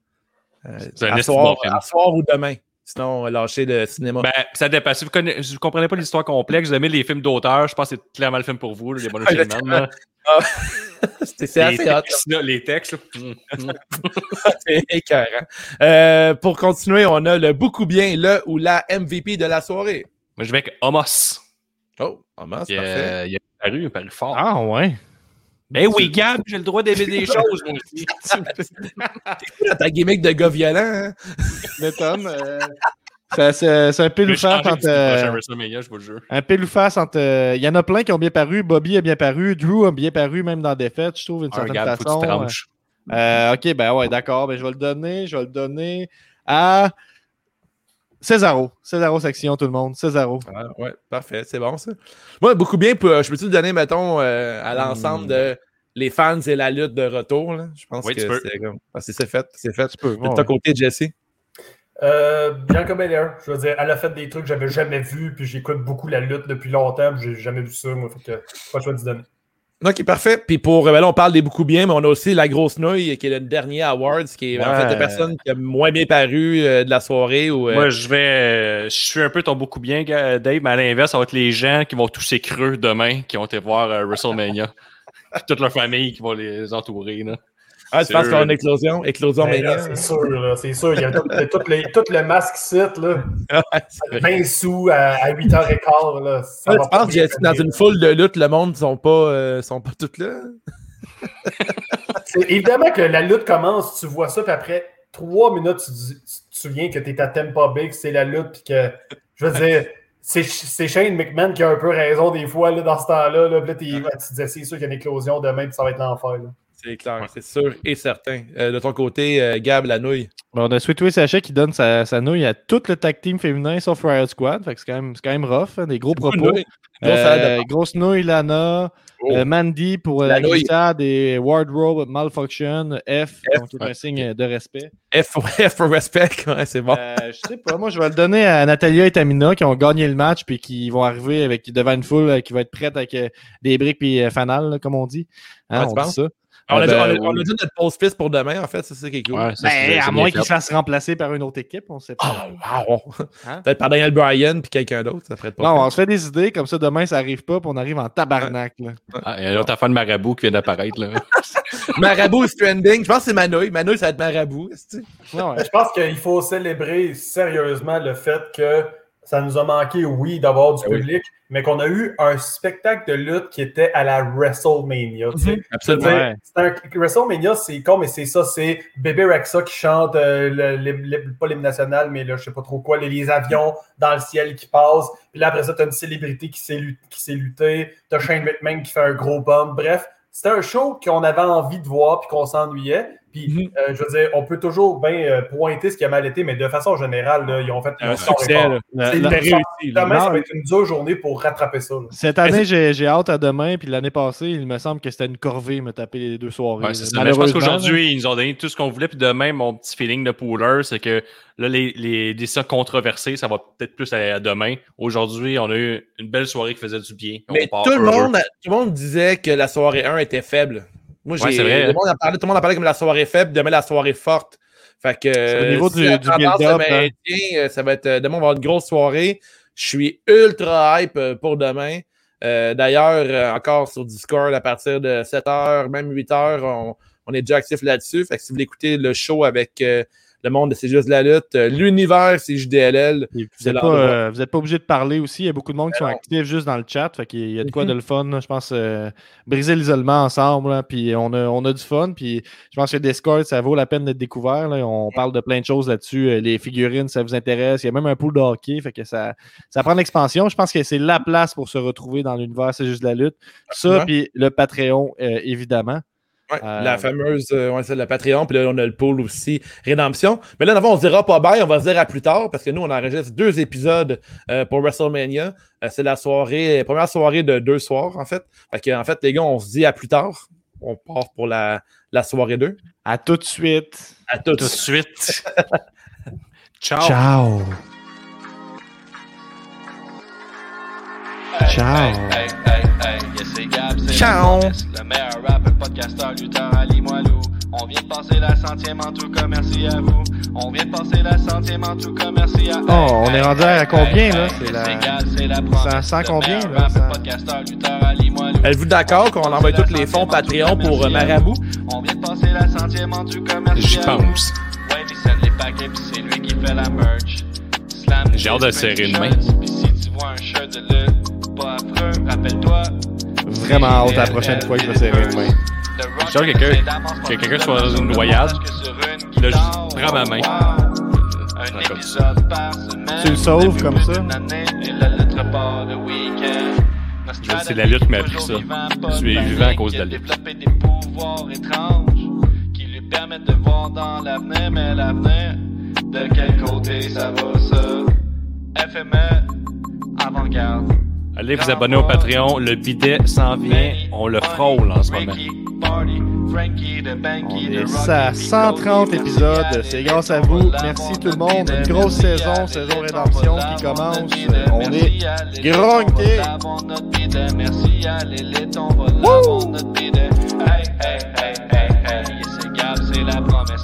euh, C'est un à, soir, bon film. à soir ou demain. Sinon, lâchez le cinéma. Ben, ça dépasse. Si vous ne vous comprenez pas l'histoire complexe, vous aimez les films d'auteur, je pense que c'est clairement le film pour vous, les Man. là. c'est assez hot. textes, là, les textes. Mm, mm. c'est écœurant. Euh, pour continuer, on a le beaucoup bien, le ou la MVP de la soirée. Moi, je vais avec Homos. Oh, Il, parfait. euh, il a paru, il a paru fort. Ah, ouais. Ben oui, Gab, j'ai le droit d'aimer des choses, moi aussi. Dans ta gimmick de gars violent, hein? M'étonne. euh, c'est- C'est c'est un pile ou face entre. euh, WrestleMania, je vous le jure. Un pile ou face entre. euh, Il y en a plein qui ont bien paru. Bobby a bien paru. Drew a bien paru, même dans Défaite, je trouve, d'une Un certaine Gab, façon. Euh, ok, ben ouais, d'accord. Ben, je vais le donner. Je vais le donner à Césaro. Césaro section, tout le monde. Césaro. Ah, ouais, parfait, c'est bon ça. Moi, beaucoup bien, pour, je peux-tu donner, mettons, euh, à l'ensemble Hmm. de les fans et la lutte de retour. Là? Je pense Oui, que tu peux. c'est comme. Ah, c'est c'est fait, c'est fait. Tu peux. De ton côté, Jesse? Euh, Bianca Belair, je veux dire, elle a fait des trucs que j'avais jamais vus, puis j'écoute beaucoup la lutte depuis longtemps, puis j'ai jamais vu ça, moi, fait que pas le choix d'y donner. Ok, parfait. Puis pour, euh, ben là, on parle des beaucoup bien, mais on a aussi la grosse nouille, qui est le dernier Awards, qui est en fait la personne qui a moins bien paru euh, de la soirée. Ou, euh, Moi, je vais. euh, Je suis un peu ton beaucoup bien, Dave, mais à l'inverse, ça va être les gens qui vont toucher creux demain, qui vont été voir euh, WrestleMania. Toute leur famille qui va les entourer. Là. Ah, tu penses qu'il y aura eux. une éclosion? Éclosion Ben. C'est sûr, là, c'est sûr. Il y a tout, tout, les- tout le masque site, là, Ouais, c'est vrai. 20 sous à, à 8h15, là. ça Ouais, va tu penses, Jesse, dans une foule de lutte, le monde ne sont pas, euh, sont pas tous là? Évidemment que la lutte commence, tu vois ça, puis après trois minutes, tu, dis- tu te souviens que tu es à Tampa Bay, que c'est la lutte, puis que, je veux dire, c'est Shane McMahon qui a un peu raison des fois là, dans ce temps-là. Là, là, tu te disais, c'est sûr qu'il y a une éclosion demain, puis ça va être l'enfer. C'est clair, c'est sûr et certain. Euh, de ton côté, euh, Gab, la nouille. Bon, on a Sweet Way Sachet qui donne sa, sa nouille à tout le tag team féminin sauf Riot Squad. Fait que c'est quand, même- c'est quand même rough, hein, des gros propos. Euh, grosse nouille, Lana. Oh. Mandy pour La glissade et Wardrobe Malfunction. F, F, donc ouais. un signe de respect. F F for respect, ouais, c'est bon. Je sais pas, moi je vais le donner à Natalia et Tamina qui ont gagné le match puis qui vont arriver avec devant une foule qui va être prête avec des briques puis fanal, comme on dit. Hein, on dit ça. On, a euh, dit, ben, on, a, on a dit notre pause piste pour demain, en fait, c'est ça qui est cool. Ouais, ça, Ben, à moins qu'il se fasse remplacer par une autre équipe, on sait pas. Ah, wow. Hein? Peut-être par Daniel Bryan puis quelqu'un d'autre, ça ferait pas. Non, on se fait des idées, comme ça demain ça arrive pas, puis on arrive en tabarnak. Là. Ah, il y a une autre affaire de marabout qui vient d'apparaître. là. Marabout is trending. Je pense que c'est Manouille. Manouille, ça va être Marabout. est-ce que tu- Non, ouais. Je pense qu'il faut célébrer sérieusement le fait que ça nous a manqué, oui, d'avoir du oui. public, mais qu'on a eu un spectacle de lutte qui était à la WrestleMania. tu sais. Je veux Absolument. Ouais. un- WrestleMania, c'est con, mais c'est ça, c'est Bébé Rexa qui chante, euh, le- le- le- pas l'hymne national, mais là, je sais pas trop quoi, les, les avions dans le ciel qui passent. Puis là, après ça, t'as une célébrité qui s'est luttée. T'as Shane McMahon qui fait un gros bump. Bref, c'était un show qu'on avait envie de voir puis qu'on s'ennuyait. Puis, Mhm. euh, je veux dire, on peut toujours bien euh, pointer ce qui a mal été, mais de façon générale, là, ils ont fait Un ont succès, réussi. Demain, ça va être une dure journée pour rattraper ça. là. Cette année, j'ai j'ai hâte à demain, puis l'année passée, il me semble que c'était une corvée me taper les deux soirées. Ouais, là. c'est ça. Mais je pense qu'aujourd'hui, ils nous ont donné tout ce qu'on voulait. Puis demain, mon petit feeling de pooler, c'est que là, les, les décisions controversées, ça va peut-être plus à, à demain. Aujourd'hui, on a eu une belle soirée qui faisait du bien. On Mais part tout le, monde, tout le monde disait que la soirée 1 était faible. Moi, j'ai, Ouais, vrai. Tout, le monde en parlait, tout le monde en parlait comme la soirée faible, demain la soirée forte. Fait que, au niveau si du- du build-up, se hein. euh, ça va être, euh, demain, on va avoir une grosse soirée. Je suis ultra hype euh, pour demain. Euh, D'ailleurs, euh, encore sur Discord, à partir de 7h, même 8h, on, on est déjà actif là-dessus. Fait que si vous voulez écouter le show avec euh, le monde de C'est juste de la lutte, euh, l'univers, c'est JDLL. Vous n'êtes pas, euh, pas obligé de parler aussi. Il y a beaucoup de monde qui sont actifs juste dans le chat. Fait qu'il y a de quoi Mhm. de le fun. là. Je pense euh, briser l'isolement ensemble. là, puis on a, on a du fun. Puis je pense que Discord, ça vaut la peine d'être découvert. là. On parle de plein de choses là-dessus. Les figurines, ça vous intéresse. Il y a même un pool de hockey. Fait que ça, ça prend l'expansion. Je pense que c'est la place pour se retrouver dans l'univers. C'est juste de la lutte. Ça, puis le Patreon, euh, évidemment. Ouais, Euh, La fameuse, euh, ouais, c'est le Patreon, puis là, on a le pool aussi, Rédemption. Mais là, d'abord, on se dira pas bye, on va se dire à plus tard, parce que nous, on enregistre deux épisodes euh, pour WrestleMania. Euh, c'est la soirée, première soirée de deux soirs, en fait. Fait que, en fait, les gars, on se dit à plus tard. On part pour la, la soirée 2. À tout de suite. À tout Tout de suite. Ciao. Ciao. Ciao. Hey, hey, hey, hey, yes, c'est Gab, c'est promesse, Le meilleur rappeur, podcasteur, lutteur, Ali Moilou. On vient de passer la centième en tout cas, merci à vous. On vient de passer la centième en tout cas, merci à Oh, on est rendu à combien, là? C'est C'est la- c'est la promesse. Ça sent Le combien, meilleur là? rappeur, Ça- podcasteur, lutteur, Ali Moilou. Êtes-vous d'accord qu'on envoie tous les fonds Patreon pour euh, Marabout? On vient de passer la centième en tout cas, merci J'y à vous. pense. Ouais, il send les paquets, pis c'est lui qui fait la merch. Slam, J'ai hâte de serrer une main. Pis si tu vois un shirt de lutte, pas affreux, rappelle-toi. Vraiment hâte à la prochaine fois que je vais serrer une main. Que quelqu'un- que quelqu'un soit dans une noyade, là, je prends ma main. Tu le sauves comme ça? C'est la lutte qui m'a appris ça. Je suis vivant à cause de la lutte. développé des pouvoirs étranges qui lui permettent de voir dans l'avenir, mais l'avenir, de quel côté ça va ça? FME, avant-garde. Allez vous abonner au Patreon. Le bidet s'en vient. On le frôle en ce moment. On est à 130 épisodes. C'est grâce à vous. Merci tout le monde. Une grosse saison, saison rédemption qui commence. On est grogné. Merci à l'élite, on va l'avoir notre bidet. Hey, hey, hey, hey, hey, c'est Gab, c'est la promesse.